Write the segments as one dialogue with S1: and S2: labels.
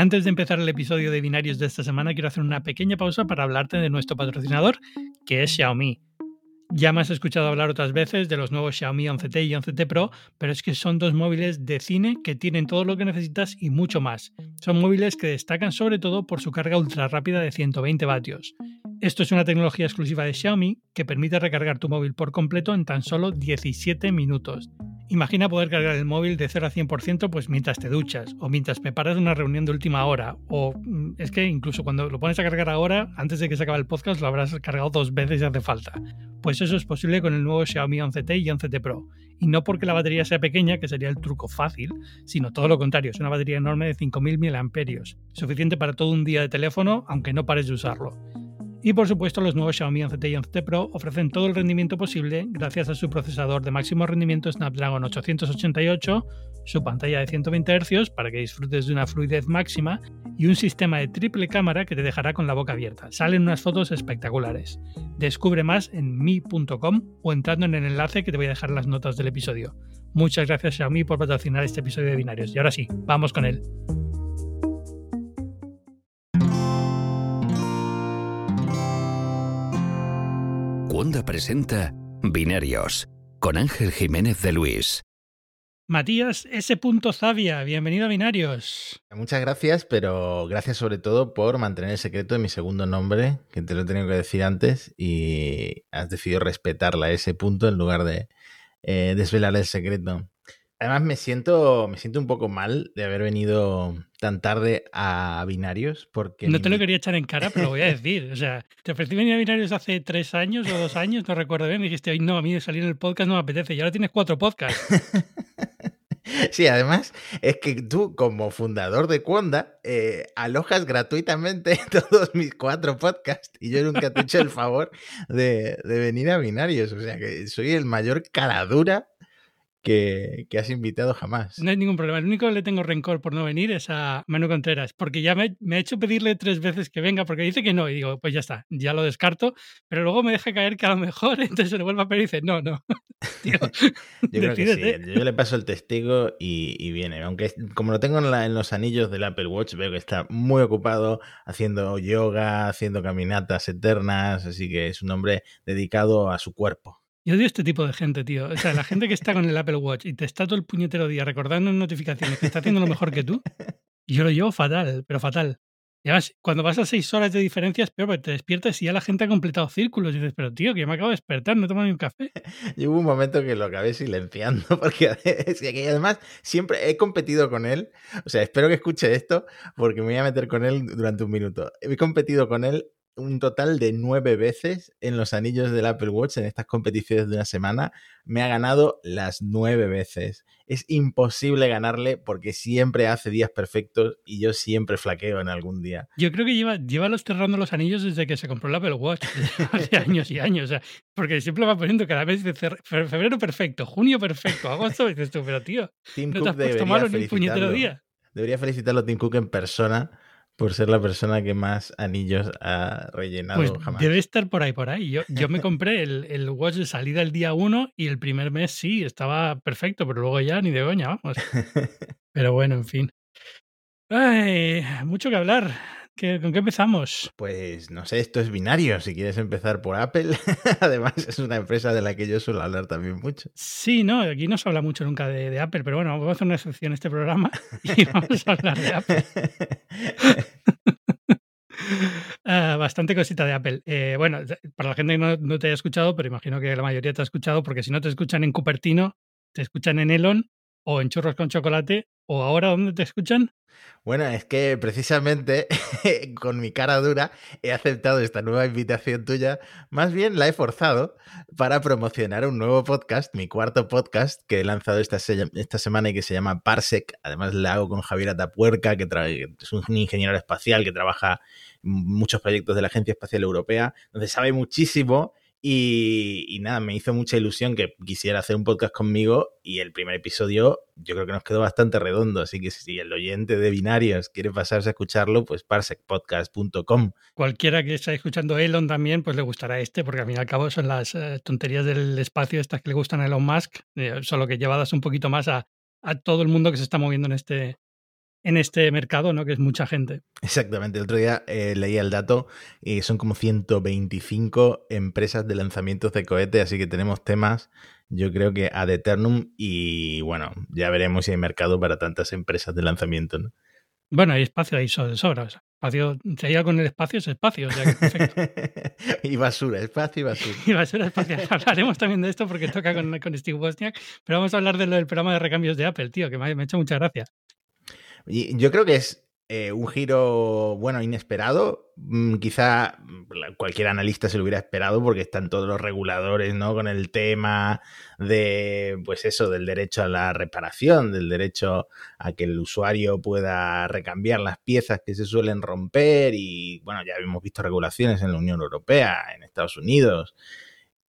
S1: Antes de empezar el episodio de binarios de esta semana, quiero hacer una pequeña pausa para hablarte de nuestro patrocinador, que es Xiaomi. Ya me has escuchado hablar otras veces de los nuevos Xiaomi 11T y 11T Pro, pero es que son dos móviles de cine que tienen todo lo que necesitas y mucho más. Son móviles que destacan sobre todo por su carga ultra rápida de 120 vatios. Esto es una tecnología exclusiva de Xiaomi que permite recargar tu móvil por completo en tan solo 17 minutos. Imagina poder cargar el móvil de 0 a 100% pues mientras te duchas o mientras preparas una reunión de última hora o mm, es que incluso cuando lo pones a cargar ahora, antes de que se acabe el podcast lo habrás cargado dos veces si hace falta. Pues eso es posible con el nuevo Xiaomi 11T y 11T Pro. Y no porque la batería sea pequeña, que sería el truco fácil, sino todo lo contrario, es una batería enorme de 5000 mAh, suficiente para todo un día de teléfono aunque no pares de usarlo. Y por supuesto, los nuevos Xiaomi 11T y 11T Pro ofrecen todo el rendimiento posible gracias a su procesador de máximo rendimiento Snapdragon 888, su pantalla de 120 Hz para que disfrutes de una fluidez máxima y un sistema de triple cámara que te dejará con la boca abierta. Salen unas fotos espectaculares. Descubre más en mi.com o entrando en el enlace que te voy a dejar en las notas del episodio. Muchas gracias Xiaomi por patrocinar este episodio de Binarios. Y ahora sí, vamos con él.
S2: Wanda presenta Binarios con Ángel Jiménez de Luis.
S1: Matías S. Zavia, bienvenido a Binarios.
S3: Muchas gracias, pero gracias sobre todo por mantener el secreto de mi segundo nombre, que te lo he tenido que decir antes, y has decidido respetar la S. punto en lugar de eh, desvelar el secreto. Además, me siento, me siento un poco mal de haber venido tan tarde a binarios. porque
S1: No te lo quería echar en cara, pero lo voy a decir. O sea, te ofrecí venir a binarios hace tres años o dos años, no recuerdo bien. Me dijiste, no, a mí de salir en el podcast no me apetece. Y ahora tienes cuatro podcasts.
S3: Sí, además es que tú como fundador de Cuonda eh, alojas gratuitamente todos mis cuatro podcasts y yo nunca te he hecho el favor de, de venir a binarios. O sea que soy el mayor caradura que, has invitado jamás.
S1: No hay ningún problema. El único que le tengo rencor por no venir es a Manu Contreras, porque ya me, me, ha hecho pedirle tres veces que venga, porque dice que no, y digo, pues ya está, ya lo descarto, pero luego me deja caer que a lo mejor, entonces se le vuelve a pedir y dice, no, no.
S3: yo creo que sí. Yo le paso el testigo y, viene. Aunque como lo tengo en, en, los anillos del Apple Watch, veo que está muy ocupado haciendo yoga, haciendo caminatas eternas, así que es un hombre dedicado a su cuerpo.
S1: Yo odio este tipo de gente, tío. O sea, la gente que está con el Apple Watch y te está todo el puñetero día recordando en notificaciones que está haciendo lo mejor que tú. Yo lo llevo fatal, pero fatal. Y además, cuando vas a seis horas de diferencia es peor, porque te despiertas y ya la gente ha completado círculos. Y dices, pero tío, que yo me acabo de despertar, no he tomado ni un café.
S3: Y hubo un momento que lo acabé silenciando, porque es que además siempre he competido con él. O sea, espero que escuche esto, porque me voy a meter con él durante un minuto. He competido con él un total de nueve veces en los anillos del Apple Watch en estas competiciones de una semana. Me ha ganado las nueve veces. Es imposible ganarle porque siempre hace días perfectos y yo siempre flaqueo en algún día.
S1: Yo creo que lleva, lleva los cerrando los anillos desde que se compró el Apple Watch, hace años y años. porque siempre va poniendo cada vez de febrero perfecto, junio perfecto, agosto, dices tú, pero tío,
S3: Tim no te has puesto malo ni un puñetero día. Debería felicitarlo a Tim Cook en persona por ser la persona que más anillos ha rellenado
S1: pues
S3: jamás.
S1: Debe estar por ahí, por ahí. Yo, yo me compré el, el, watch de salida el día 1 y el primer mes sí, estaba perfecto, pero luego ya ni de goña, vamos. Pero bueno, en fin. Ay, mucho que hablar. ¿Con qué empezamos?
S3: Pues no sé, esto es binario. Si quieres empezar por Apple, además es una empresa de la que yo suelo hablar también mucho.
S1: Sí, no, aquí no se habla mucho nunca de, Apple, pero bueno, vamos a hacer una excepción en este programa y vamos a hablar de Apple. Ah, bastante cosita de Apple. Eh, bueno, para la gente que no, no, te haya escuchado, pero imagino que la mayoría te ha escuchado, porque si no te escuchan en Cupertino, te escuchan en Elon o en Churros con Chocolate, o ahora, ¿dónde te escuchan?
S3: Bueno, es que precisamente con mi cara dura he aceptado esta nueva invitación tuya. Más bien la he forzado para promocionar un nuevo podcast, mi cuarto podcast que he lanzado esta, esta semana y que se llama Parsec. Además, la hago con Javier Atapuerca, que es un ingeniero espacial que trabaja en muchos proyectos de la Agencia Espacial Europea, donde sabe muchísimo y, nada, me hizo mucha ilusión que quisiera hacer un podcast conmigo y el primer episodio yo creo que nos quedó bastante redondo, así que si el oyente de binarios quiere pasarse a escucharlo, pues parsecpodcast.com.
S1: Cualquiera que esté escuchando Elon también, pues le gustará este, porque al fin y al cabo son las eh, tonterías del espacio estas que le gustan a Elon Musk, eh, solo que llevadas un poquito más a todo el mundo que se está moviendo en este, en este mercado, ¿no? Que es mucha gente.
S3: Exactamente. El otro día eh, leía el dato y son como 125 empresas de lanzamientos de cohete, así que tenemos temas, yo creo que ad eternum y bueno, ya veremos si hay mercado para tantas empresas de lanzamiento, ¿no?
S1: Bueno, hay espacio ahí de sobra. espacio, si hay algo en el espacio, es espacio.
S3: y basura, espacio y basura.
S1: y basura, espacio. Hablaremos también de esto porque toca con, con Steve Wozniak, pero vamos a hablar de lo del programa de recambios de Apple, tío, que me, me ha hecho mucha gracia.
S3: Yo creo que es eh, un giro, bueno, inesperado. Mm, quizá mm, cualquier analista se lo hubiera esperado porque están todos los reguladores, ¿no? Con el tema de, pues eso, del derecho a la reparación, del derecho a que el usuario pueda recambiar las piezas que se suelen romper y, bueno, ya hemos visto regulaciones en la Unión Europea, en Estados Unidos.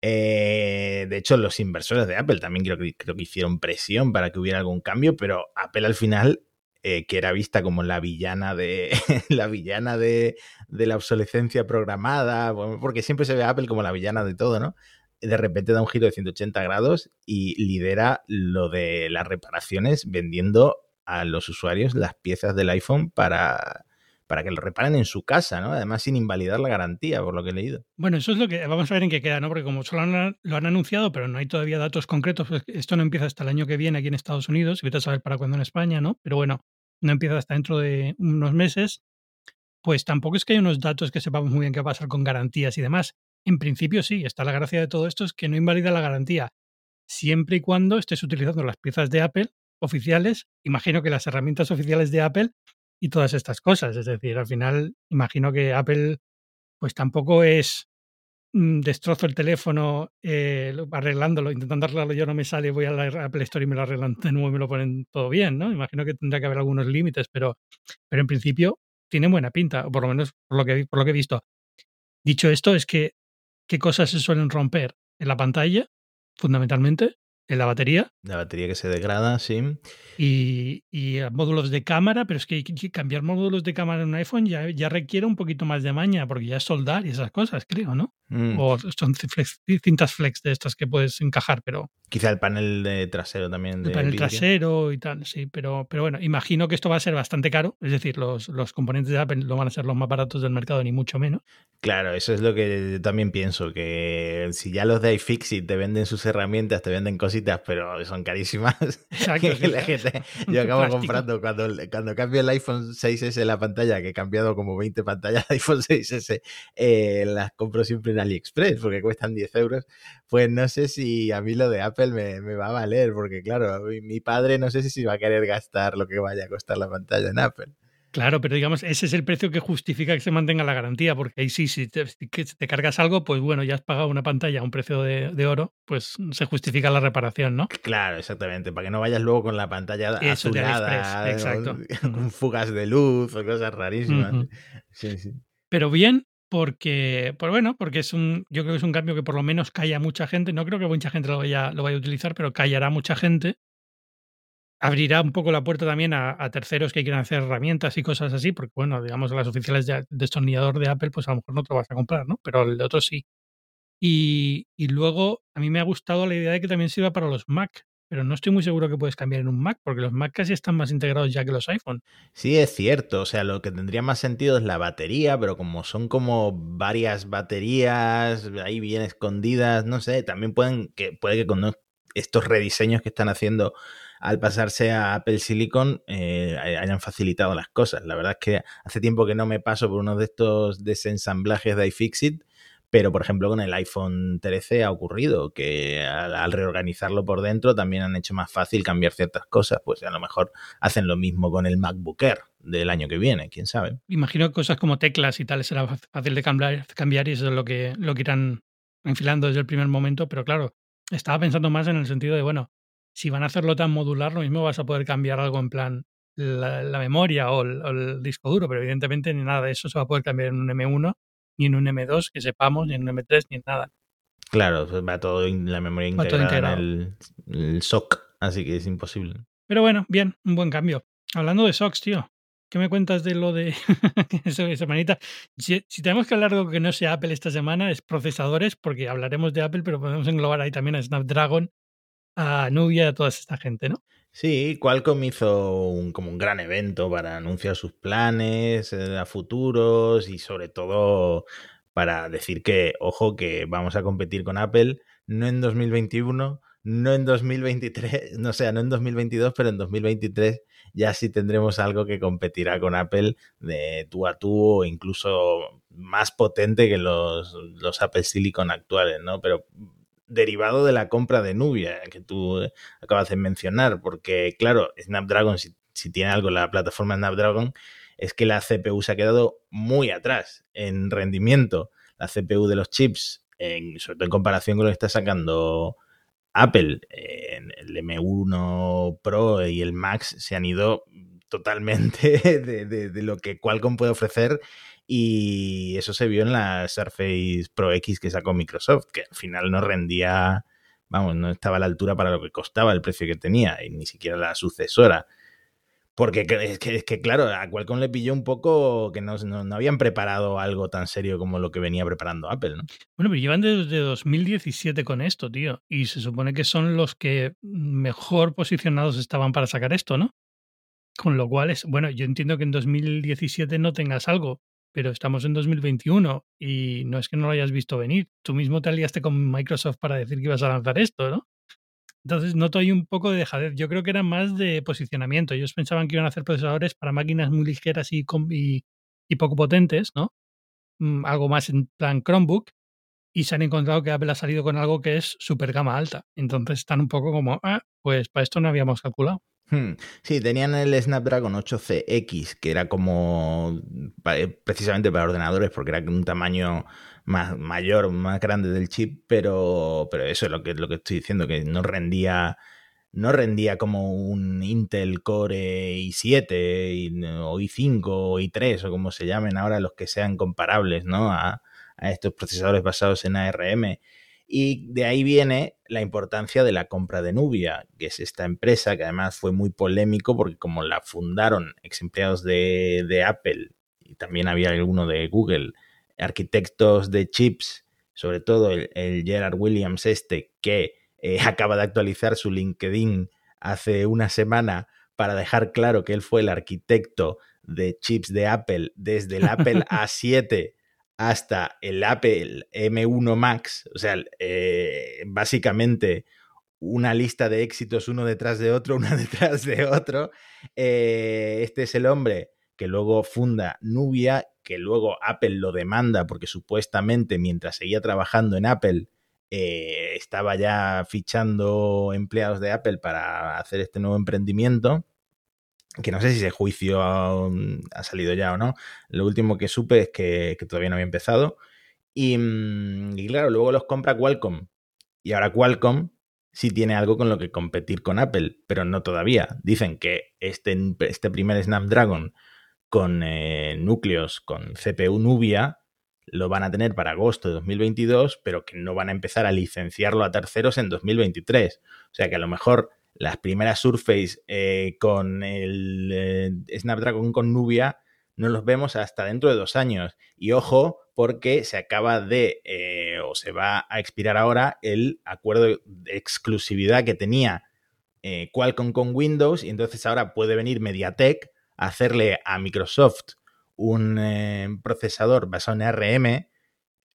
S3: Eh, de hecho, los inversores de Apple también creo que hicieron presión para que hubiera algún cambio, pero Apple al final eh, que era vista como la villana de la villana de, la obsolescencia programada, porque siempre se ve a Apple como la villana de todo, ¿no? De repente da un giro de 180 grados y lidera lo de las reparaciones vendiendo a los usuarios las piezas del iPhone para, para que lo reparen en su casa, ¿no? Además, sin invalidar la garantía, por lo que he leído.
S1: Bueno, eso es lo que vamos a ver en qué queda, ¿no? Porque como solo lo han anunciado, pero no hay todavía datos concretos, pues esto no empieza hasta el año que viene aquí en Estados Unidos, y vete a saber para cuándo en España, ¿no? Pero bueno, no empieza hasta dentro de unos meses, pues tampoco es que hay unos datos que sepamos muy bien qué va a pasar con garantías y demás. En principio sí, está la gracia de todo esto es que no invalida la garantía, siempre y cuando estés utilizando las piezas de Apple oficiales, imagino que las herramientas oficiales de Apple y todas estas cosas. Es decir, al final imagino que Apple pues tampoco es Mm, destrozo el teléfono eh, arreglándolo, intentando arreglarlo yo no me sale, voy a la Apple Store y me lo arreglan de nuevo y me lo ponen todo bien, ¿no? Imagino que tendrá que haber algunos límites, pero, pero en principio tiene buena pinta, o por lo menos por lo que, por lo que he visto. Dicho esto, es que qué cosas se suelen romper en la pantalla, fundamentalmente, en la batería.
S3: La batería que se degrada, sí.
S1: Y, y, módulos de cámara, pero es que cambiar módulos de cámara en un iPhone ya, ya requiere un poquito más de maña, porque ya es soldar y esas cosas, creo, ¿no? Mm. O son cintas flex de estas que puedes encajar, pero...
S3: Quizá el panel de trasero también.
S1: el panel trasero y tal, sí, pero, pero bueno, imagino que esto va a ser bastante caro, es decir, los, los componentes de Apple no van a ser los más baratos del mercado, ni mucho menos.
S3: Claro, eso es lo que también pienso, que si ya los de iFixit te venden sus herramientas, te venden cositas, pero son carísimas. Exacto. yo acabo comprando cuando, cuando cambio el iPhone 6S la pantalla, que he cambiado como 20 pantallas de iPhone 6S, eh, las compro siempre en AliExpress porque cuestan 10 euros, pues no sé si a mí lo de Apple me, va a valer, porque claro, mi, padre no sé si va a querer gastar lo que vaya a costar la pantalla en Apple.
S1: Claro, pero digamos, ese es el precio que justifica que se mantenga la garantía, porque ahí sí, si te, te cargas algo, pues bueno, ya has pagado una pantalla a un precio de, oro, pues se justifica la reparación, ¿no?
S3: Claro, exactamente, para que no vayas luego con la pantalla
S1: Eso azulada, exacto.
S3: Con, fugas de luz o cosas rarísimas. sí, sí.
S1: Pero bien, porque, pues bueno, porque es un, yo creo que es un cambio que por lo menos calla mucha gente. No creo que mucha gente lo vaya, lo vaya a utilizar, pero callará mucha gente. Abrirá un poco la puerta también a, terceros que quieran hacer herramientas y cosas así, porque bueno, digamos, las oficiales de destornillador de Apple, pues a lo mejor no te lo vas a comprar, ¿no? Pero el de otro sí. Y, y luego a mí me ha gustado la idea de que también sirva para los Mac, pero no estoy muy seguro que puedes cambiar en un Mac, porque los Mac casi están más integrados ya que los iPhone.
S3: Sí, es cierto. O sea, lo que tendría más sentido es la batería, pero como son como varias baterías ahí bien escondidas, no sé, también pueden que puede que con estos rediseños que están haciendo al pasarse a Apple Silicon eh, hayan facilitado las cosas. La verdad es que hace tiempo que no me paso por uno de estos desensamblajes de iFixit pero, por ejemplo, con el iPhone 13 ha ocurrido que al, reorganizarlo por dentro también han hecho más fácil cambiar ciertas cosas. Pues a lo mejor hacen lo mismo con el MacBook Air del año que viene, quién sabe.
S1: Imagino que cosas como teclas y tal será fácil de cambiar, cambiar y eso es lo que, lo que irán enfilando desde el primer momento. Pero claro, estaba pensando más en el sentido de, bueno, si van a hacerlo tan modular, lo mismo vas a poder cambiar algo en plan la, memoria o el, o el, disco duro, pero evidentemente ni nada de eso se va a poder cambiar en un M1 ni en un M2 que sepamos, ni en un M3, ni en nada.
S3: Claro, va todo en la memoria integrada en el, SOC, así que es imposible.
S1: Pero bueno, bien, un buen cambio. Hablando de SOCs, tío, ¿qué me cuentas de lo de esa semanita? Si, tenemos que hablar de algo que no sea Apple esta semana, es procesadores, porque hablaremos de Apple, pero podemos englobar ahí también a Snapdragon, a Nubia, a toda esta gente, ¿no?
S3: Sí, Qualcomm hizo un, como un gran evento para anunciar sus planes eh, a futuros y sobre todo para decir que, ojo, que vamos a competir con Apple no en 2021, no en 2023, no sea, no en 2022, pero en 2023 ya sí tendremos algo que competirá con Apple de tú a tú o incluso más potente que los, los Apple Silicon actuales, ¿no? Pero derivado de la compra de Nubia que tú acabas de mencionar, porque claro, Snapdragon, si, tiene algo la plataforma Snapdragon, es que la CPU se ha quedado muy atrás en rendimiento. La CPU de los chips, en, sobre todo en comparación con lo que está sacando Apple, en el M1 Pro y el Max, se han ido totalmente de, lo que Qualcomm puede ofrecer y eso se vio en la Surface Pro X que sacó Microsoft, que al final no rendía, vamos, no estaba a la altura para lo que costaba el precio que tenía, y ni siquiera la sucesora. Porque es que, es que, claro, a Qualcomm le pilló un poco que no, no, no, habían preparado algo tan serio como lo que venía preparando Apple, ¿no?
S1: Bueno, pero llevan desde 2017 con esto, tío. Y se supone que son los que mejor posicionados estaban para sacar esto, ¿no? Con lo cual es, bueno, yo entiendo que en 2017 no tengas algo, pero estamos en 2021 y no es que no lo hayas visto venir. Tú mismo te aliaste con Microsoft para decir que ibas a lanzar esto, ¿no? Entonces noto ahí un poco de dejadez. Yo creo que era más de posicionamiento. Ellos pensaban que iban a hacer procesadores para máquinas muy ligeras y, y, poco potentes, ¿no? Mm, algo más en plan Chromebook. Y se han encontrado que Apple ha salido con algo que es super gama alta. Entonces están un poco como, ah, pues para esto no habíamos calculado.
S3: Hmm. Sí, tenían el Snapdragon 8CX, que era como eh, precisamente para ordenadores, porque era un tamaño más mayor, más grande del chip, pero, pero eso es lo que, lo que estoy diciendo, que no rendía, no rendía como un Intel Core i7 o i5 o i3 o como se llamen ahora los que sean comparables ¿no? a, a estos procesadores basados en ARM. Y de ahí viene la importancia de la compra de Nubia, que es esta empresa que además fue muy polémico porque como la fundaron ex empleados de, de Apple y también había alguno de Google, arquitectos de chips, sobre todo el, el Gerard Williams este, que eh, acaba de actualizar su LinkedIn hace una semana para dejar claro que él fue el arquitecto de chips de Apple desde el Apple A7 hasta el Apple M1 Max, o sea, eh, básicamente una lista de éxitos uno detrás de otro, uno detrás de otro. Eh, este es el hombre que luego funda Nubia, que luego Apple lo demanda porque supuestamente mientras seguía trabajando en Apple eh, estaba ya fichando empleados de Apple para hacer este nuevo emprendimiento que no sé si ese juicio ha, ha, salido ya o no. Lo último que supe es que, todavía no había empezado. Y, mm, y, claro, luego los compra Qualcomm. Y ahora Qualcomm sí tiene algo con lo que competir con Apple, pero no todavía. Dicen que este, este primer Snapdragon con eh, núcleos, con CPU Nubia, lo van a tener para agosto de 2022, pero que no van a empezar a licenciarlo a terceros en 2023. O sea que a lo mejor las primeras Surface eh, con el eh, Snapdragon con Nubia no los vemos hasta dentro de dos años. Y ojo, porque se acaba de, eh, o se va a expirar ahora, el acuerdo de exclusividad que tenía Qualcomm con Windows, y entonces ahora puede venir MediaTek a hacerle a Microsoft un procesador basado en ARM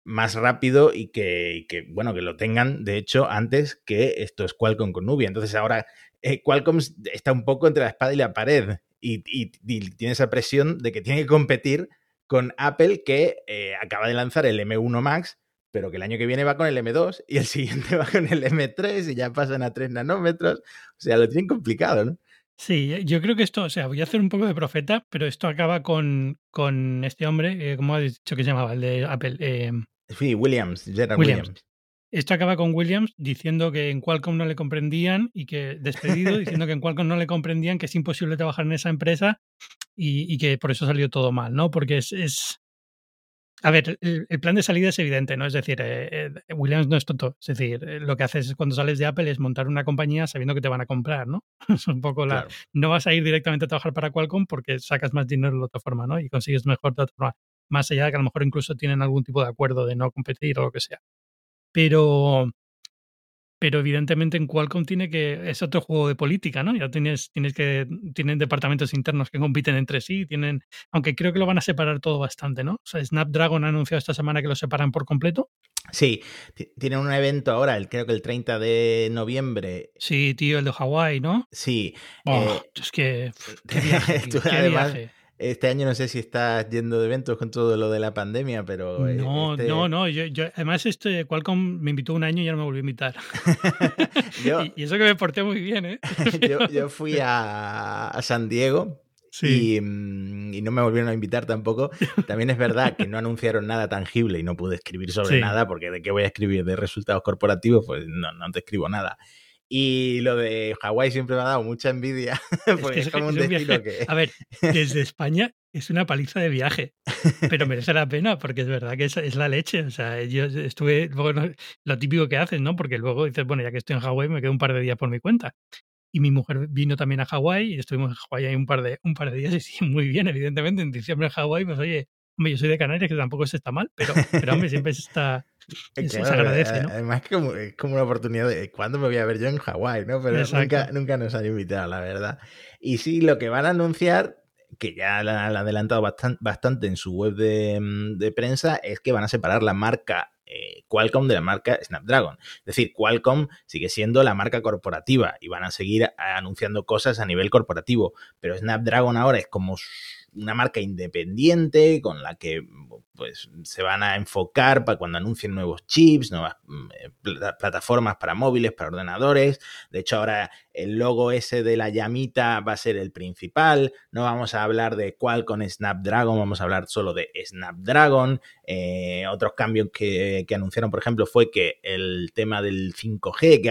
S3: más rápido y que, que, bueno, que lo tengan, de hecho, antes que esto es Qualcomm con Nubia. Entonces ahora eh, Qualcomm está un poco entre la espada y la pared y, tiene esa presión de que tiene que competir con Apple que eh, acaba de lanzar el M1 Max, pero que el año que viene va con el M2 y el siguiente va con el M3 y ya pasan a 3 nanómetros. O sea, lo tienen complicado, ¿no?
S1: Sí, yo creo que esto, o sea, voy a hacer un poco de profeta, pero esto acaba con, con este hombre, eh, ¿cómo has dicho que se llamaba? El de Apple.
S3: Sí, Williams, Gerard Williams. Williams.
S1: Esto acaba con Williams diciendo que en Qualcomm no le comprendían y que, despedido, diciendo que en Qualcomm no le comprendían, que es imposible trabajar en esa empresa y, y que por eso salió todo mal, ¿no? Porque es. es... A ver, el, el, plan de salida es evidente, ¿no? Es decir, eh, eh, Williams no es tonto. Es decir, eh, lo que haces cuando sales de Apple es montar una compañía sabiendo que te van a comprar, ¿no? Es un poco la. Claro. No vas a ir directamente a trabajar para Qualcomm porque sacas más dinero de otra forma, ¿no? Y consigues mejor de otra forma más allá de que a lo mejor incluso tienen algún tipo de acuerdo de no competir o lo que sea. Pero, pero evidentemente en Qualcomm tiene que es otro juego de política, ¿no? Ya tienes tienes que tienen departamentos internos que compiten entre sí, tienen aunque creo que lo van a separar todo bastante, ¿no? O sea, Snapdragon ha anunciado esta semana que lo separan por completo.
S3: Sí, tienen un evento ahora, el, creo que el 30 de noviembre.
S1: Sí, tío, el de Hawái, ¿no?
S3: Sí.
S1: Oh, eh, es que qué viaje, tío, qué viaje.
S3: Este año no sé si estás yendo de eventos con todo lo de la pandemia, pero...
S1: Eh, no, este... no, no. Yo, yo, además, este Qualcomm me invitó un año y ya no me volvió a invitar. yo, y, y, eso que me porté muy bien, ¿eh?
S3: yo, yo, fui a, a San Diego Sí. Y, mm, y, no me volvieron a invitar tampoco. También es verdad que no anunciaron nada tangible y no pude escribir sobre sí. nada, porque ¿de qué voy a escribir? ¿De resultados corporativos? Pues no, no te escribo nada. Y lo de Hawái siempre me ha dado mucha envidia, porque es, es como un es destino que...
S1: A ver, desde España es una paliza de viaje, pero merece la pena, porque es verdad que es, es la leche. O sea, yo estuve, bueno, lo típico que haces, ¿no? Porque luego dices, bueno, ya que estoy en Hawái, me quedo un par de días por mi cuenta y mi mujer vino también a Hawái y estuvimos en Hawái ahí un par de un par de días y sí, muy bien, evidentemente, en diciembre en Hawái, pues oye, hombre, yo soy de Canarias, que tampoco se está mal, pero, pero hombre, siempre se agradece, ¿no?
S3: Además, es como, es como, una oportunidad de cuándo me voy a ver yo en Hawái, ¿no? Pero nunca, nunca, nos han invitado, la verdad. Y sí, lo que van a anunciar, que ya la han adelantado bastante, bastante en su web de, de, prensa, es que van a separar la marca eh, Qualcomm de la marca Snapdragon. Es decir, Qualcomm sigue siendo la marca corporativa y van a seguir anunciando cosas a nivel corporativo, pero Snapdragon ahora es como una marca independiente con la que pues se van a enfocar para cuando anuncien nuevos chips, nuevas pl plataformas para móviles, para ordenadores. De hecho, ahora el logo ese de la llamita va a ser el principal. No vamos a hablar de Qualcomm Snapdragon, vamos a hablar solo de Snapdragon. Eh, otros cambios que, que, anunciaron, por ejemplo, fue que el tema del 5G, que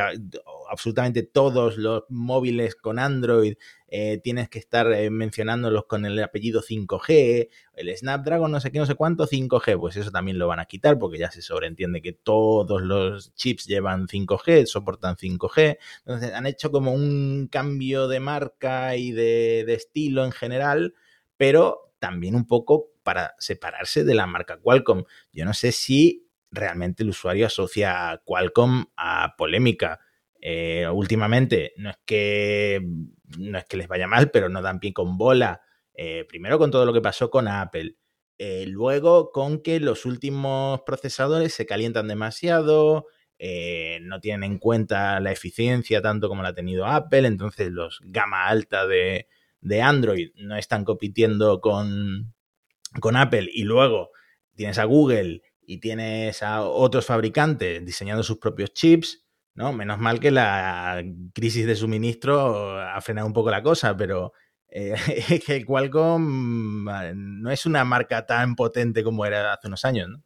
S3: absolutamente todos los móviles con Android eh, tienes que estar eh, mencionándolos con el apellido 5G, el Snapdragon no sé qué, no sé cuánto, 5G, pues eso también lo van a quitar porque ya se sobreentiende que todos los chips llevan 5G, soportan 5G, entonces han hecho como un cambio de marca y de, de estilo en general, pero también un poco para separarse de la marca Qualcomm. Yo no sé si realmente el usuario asocia a Qualcomm a polémica. Eh, últimamente no es que no es que les vaya mal, pero no dan pie con bola. Eh, primero con todo lo que pasó con Apple. Eh, luego con que los últimos procesadores se calientan demasiado, no tienen en cuenta la eficiencia tanto como la ha tenido Apple, entonces los gama alta de, de Android no están compitiendo con, con Apple y luego tienes a Google y tienes a otros fabricantes diseñando sus propios chips ¿no? Menos mal que la crisis de suministro ha frenado un poco la cosa, pero eh, que Qualcomm no es una marca tan potente como era hace unos años, ¿no?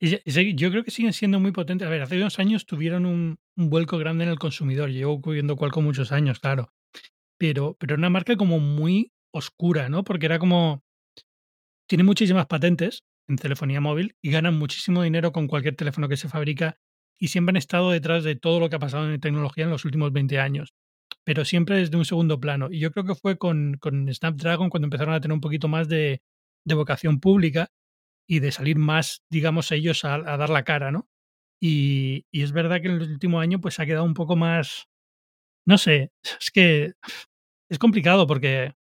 S1: Yo creo que siguen siendo muy potentes. A ver, hace unos años tuvieron un, un vuelco grande en el consumidor. Llevo cubriendo Qualcomm muchos años, claro. Pero, pero una marca como muy oscura, ¿no? Porque era como... Tiene muchísimas patentes en telefonía móvil y ganan muchísimo dinero con cualquier teléfono que se fabrica y siempre han estado detrás de todo lo que ha pasado en tecnología en los últimos 20 años, pero siempre desde un segundo plano. Y yo creo que fue con, con Snapdragon cuando empezaron a tener un poquito más de, de vocación pública y de salir más, digamos, ellos a, dar la cara, ¿no? Y, y, es verdad que en el último año pues ha quedado un poco más, no sé, es que es complicado porque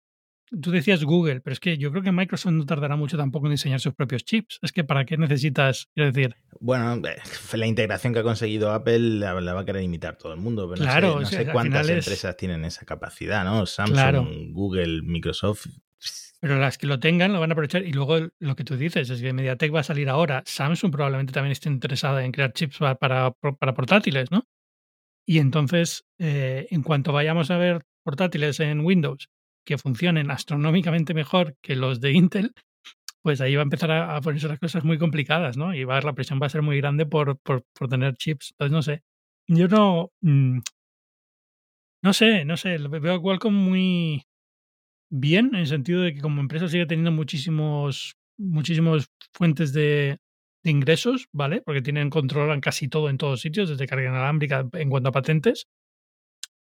S1: tú decías Google, pero es que yo creo que Microsoft no tardará mucho tampoco en diseñar sus propios chips. Es que ¿para qué necesitas, quiero decir?
S3: Bueno, eh, la integración que ha conseguido Apple la, la va a querer imitar todo el mundo, pero claro, no sé, no sé cuántas empresas es... tienen esa capacidad, ¿no? Samsung, claro. Google, Microsoft.
S1: Pero las que lo tengan lo van a aprovechar. Y luego lo que tú dices es que MediaTek va a salir ahora. Samsung probablemente también esté interesada en crear chips para, para, para portátiles, ¿no? Y entonces, eh, en cuanto vayamos a ver portátiles en Windows que funcionen astronómicamente mejor que los de Intel, pues ahí va a empezar a, ponerse las cosas muy complicadas, ¿no? Y va la presión va a ser muy grande por, por, por tener chips. Entonces, no sé. Yo no. Mmm, no sé, no sé. Veo a Qualcomm muy bien, en el sentido de que como empresa sigue teniendo muchísimos, muchísimos fuentes de, de ingresos, ¿vale? Porque tienen control en casi todo en todos sitios, desde carga inalámbrica en cuanto a patentes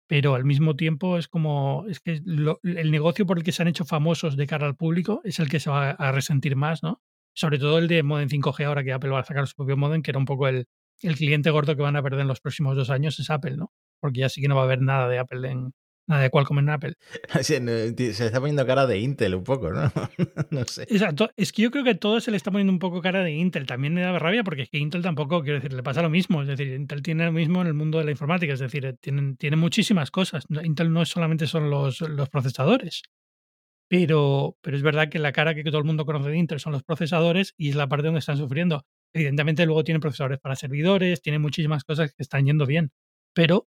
S1: pero al mismo tiempo es como, es que el negocio por el que se han hecho famosos de cara al público es el que se va a resentir más, ¿no? Sobre todo el de modem 5G ahora que Apple va a sacar su propio modem, que era un poco el, el cliente gordo que van a perder en los próximos dos años es Apple, ¿no? Porque ya sí que no va a haber nada de Apple en, nada de Qualcomm en Apple.
S3: se le está poniendo cara de Intel un poco, ¿no? no sé.
S1: Exacto. Es que yo creo que todo se le está poniendo un poco cara de Intel. También me da rabia porque es que Intel tampoco, quiero decir, le pasa lo mismo. Es decir, Intel tiene lo mismo en el mundo de la informática. Es decir, tienen, tiene muchísimas cosas. Intel no solamente son los, los procesadores. Pero, pero es verdad que la cara que todo el mundo conoce de Intel son los procesadores y es la parte donde están sufriendo. Evidentemente luego tienen procesadores para servidores, tiene muchísimas cosas que están yendo bien, pero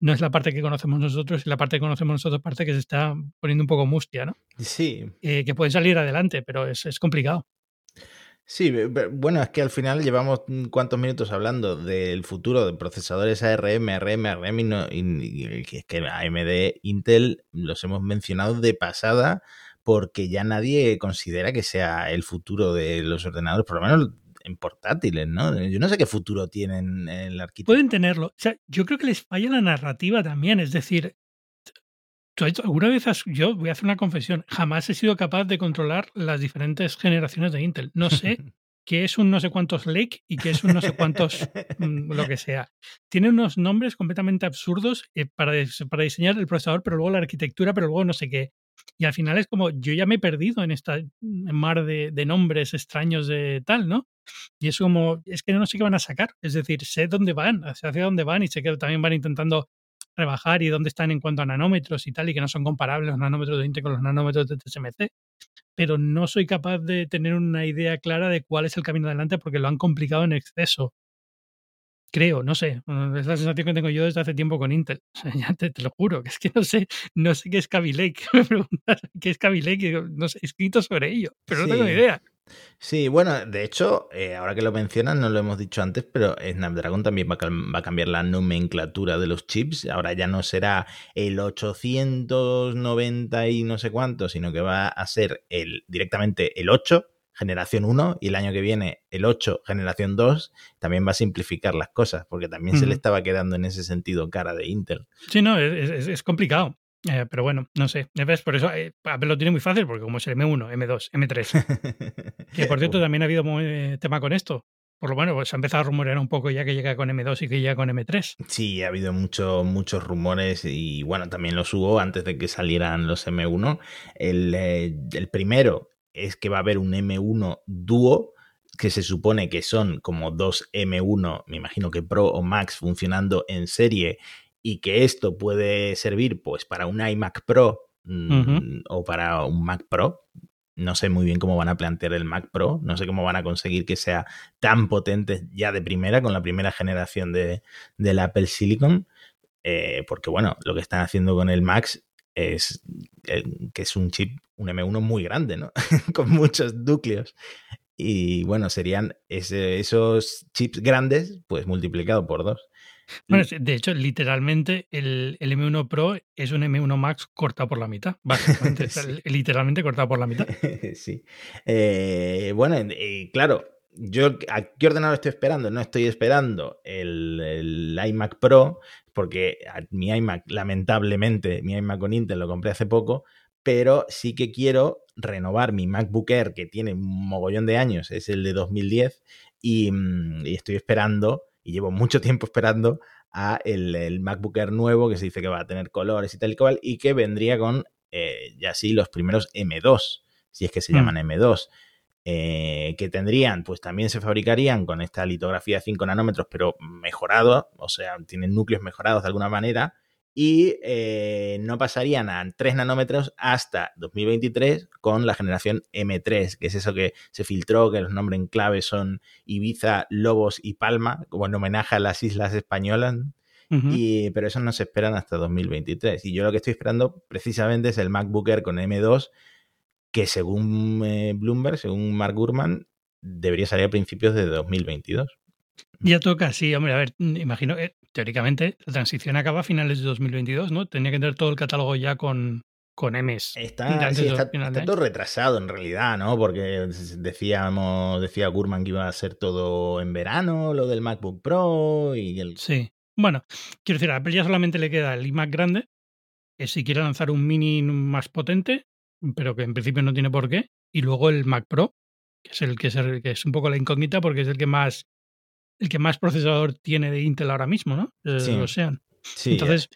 S1: no es la parte que conocemos nosotros, es la parte que conocemos nosotros, parte que se está poniendo un poco mustia, ¿no?
S3: Sí.
S1: Eh, que puede salir adelante, pero es, es, complicado.
S3: Sí, bueno, es que al final llevamos cuántos minutos hablando del futuro de procesadores ARM, ARM, ARM y, no, y, es que AMD, Intel los hemos mencionado de pasada porque ya nadie considera que sea el futuro de los ordenadores, por lo menos en portátiles, ¿no? Yo no sé qué futuro tienen el arquitecto.
S1: Pueden tenerlo. O sea, yo creo que les falla la narrativa también. Es decir, alguna vez has, yo voy a hacer una confesión, jamás he sido capaz de controlar las diferentes generaciones de Intel. No sé qué es un no sé cuántos Lake y qué es un no sé cuántos mm, lo que sea. Tiene unos nombres completamente absurdos eh, para, para diseñar el procesador, pero luego la arquitectura, pero luego no sé qué. Y al final es como, yo ya me he perdido en esta mar de, de nombres extraños de tal, ¿no? Y es como, es que no sé qué van a sacar. Es decir, sé dónde van, hacia dónde van y sé que también van intentando rebajar y dónde están en cuanto a nanómetros y tal, y que no son comparables los nanómetros de Intel con los nanómetros de TSMC. Pero no soy capaz de tener una idea clara de cuál es el camino adelante porque lo han complicado en exceso. Creo, no sé. Es la sensación que tengo yo desde hace tiempo con Intel. ya te, lo juro, que es que no sé, no sé qué es Kaby Lake. Me preguntas qué es Kaby Lake, no sé, he escrito sobre ello, pero no tengo ni idea.
S3: Sí, bueno, de hecho, eh, ahora que lo mencionas, no lo hemos dicho antes, pero Snapdragon también va a, cambiar la nomenclatura de los chips. Ahora ya no será el 890 y no sé cuánto, sino que va a ser el, directamente el 8, generación 1, y el año que viene el 8, generación 2. También va a simplificar las cosas, porque también se le estaba quedando en ese sentido cara de Intel.
S1: Sí, no, es complicado. Eh, pero bueno, no sé. ¿Ves? Por eso eh, Apple lo tiene muy fácil, porque como es el M1, M2, M3. que por cierto, también ha habido eh, tema con esto. Por lo menos, pues se ha empezado a rumorear un poco ya que llega con M2 y que llega con M3.
S3: Sí, ha habido mucho, muchos rumores y bueno, también los hubo antes de que salieran los M1. El, el primero es que va a haber un M1 dúo que se supone que son como dos M1, me imagino que Pro o Max funcionando en serie y que esto puede servir pues para un iMac Pro mm, o para un Mac Pro. No sé muy bien cómo van a plantear el Mac Pro, no sé cómo van a conseguir que sea tan potente ya de primera, con la primera generación de, del Apple Silicon, eh, porque bueno, lo que están haciendo con el Max es eh, que es un chip, un M1 muy grande, ¿no? con muchos núcleos. Y bueno, serían esos chips grandes, pues multiplicado por dos.
S1: Bueno, de hecho, literalmente el, M1 Pro es un M1 Max cortado por la mitad, básicamente, literalmente cortado por la mitad.
S3: sí. Eh, bueno, claro, yo ¿a qué ordenador estoy esperando? No estoy esperando el, iMac Pro, porque mi iMac, lamentablemente, mi iMac con Intel lo compré hace poco, pero sí que quiero renovar mi MacBook Air, que tiene un mogollón de años, es el de 2010, y, mm, y estoy esperando y llevo mucho tiempo esperando a el, MacBook Air nuevo que se dice que va a tener colores y tal y cual y que vendría con eh, ya sí los primeros M2, si es que se mm. llaman M2. Eh, que tendrían, pues también se fabricarían con esta litografía de 5 nanómetros, pero mejorado, o sea, tienen núcleos mejorados de alguna manera, y eh, no pasarían a 3 nanómetros hasta 2023 con la generación M3, que es eso que se filtró, que los nombres en clave son Ibiza, Lobos y Palma, como en homenaje a las islas españolas. y, pero eso no se esperan hasta 2023. Y yo lo que estoy esperando precisamente es el MacBook Air con M2, que según eh, Bloomberg, según Mark Gurman, debería salir a principios de 2022.
S1: Ya toca, sí, hombre, a ver, imagino, eh, teóricamente la transición acaba a finales de 2022, ¿no? Tenía que tener todo el catálogo ya con, con M's.
S3: Está, está, todo retrasado en realidad, ¿no? Porque decíamos, decía Gurman que iba a ser todo en verano, lo del MacBook Pro y el...
S1: Sí. Bueno, quiero decir, a Apple ya solamente le queda el iMac grande, que si quiere lanzar un mini más potente, pero que en principio no tiene por qué, y luego el Mac Pro, que es el que es, que es un poco la incógnita porque es el que más el que más procesador tiene de Intel ahora mismo, ¿no? Eh,
S3: Sí.
S1: Lo sean.
S3: Sí,
S1: Entonces,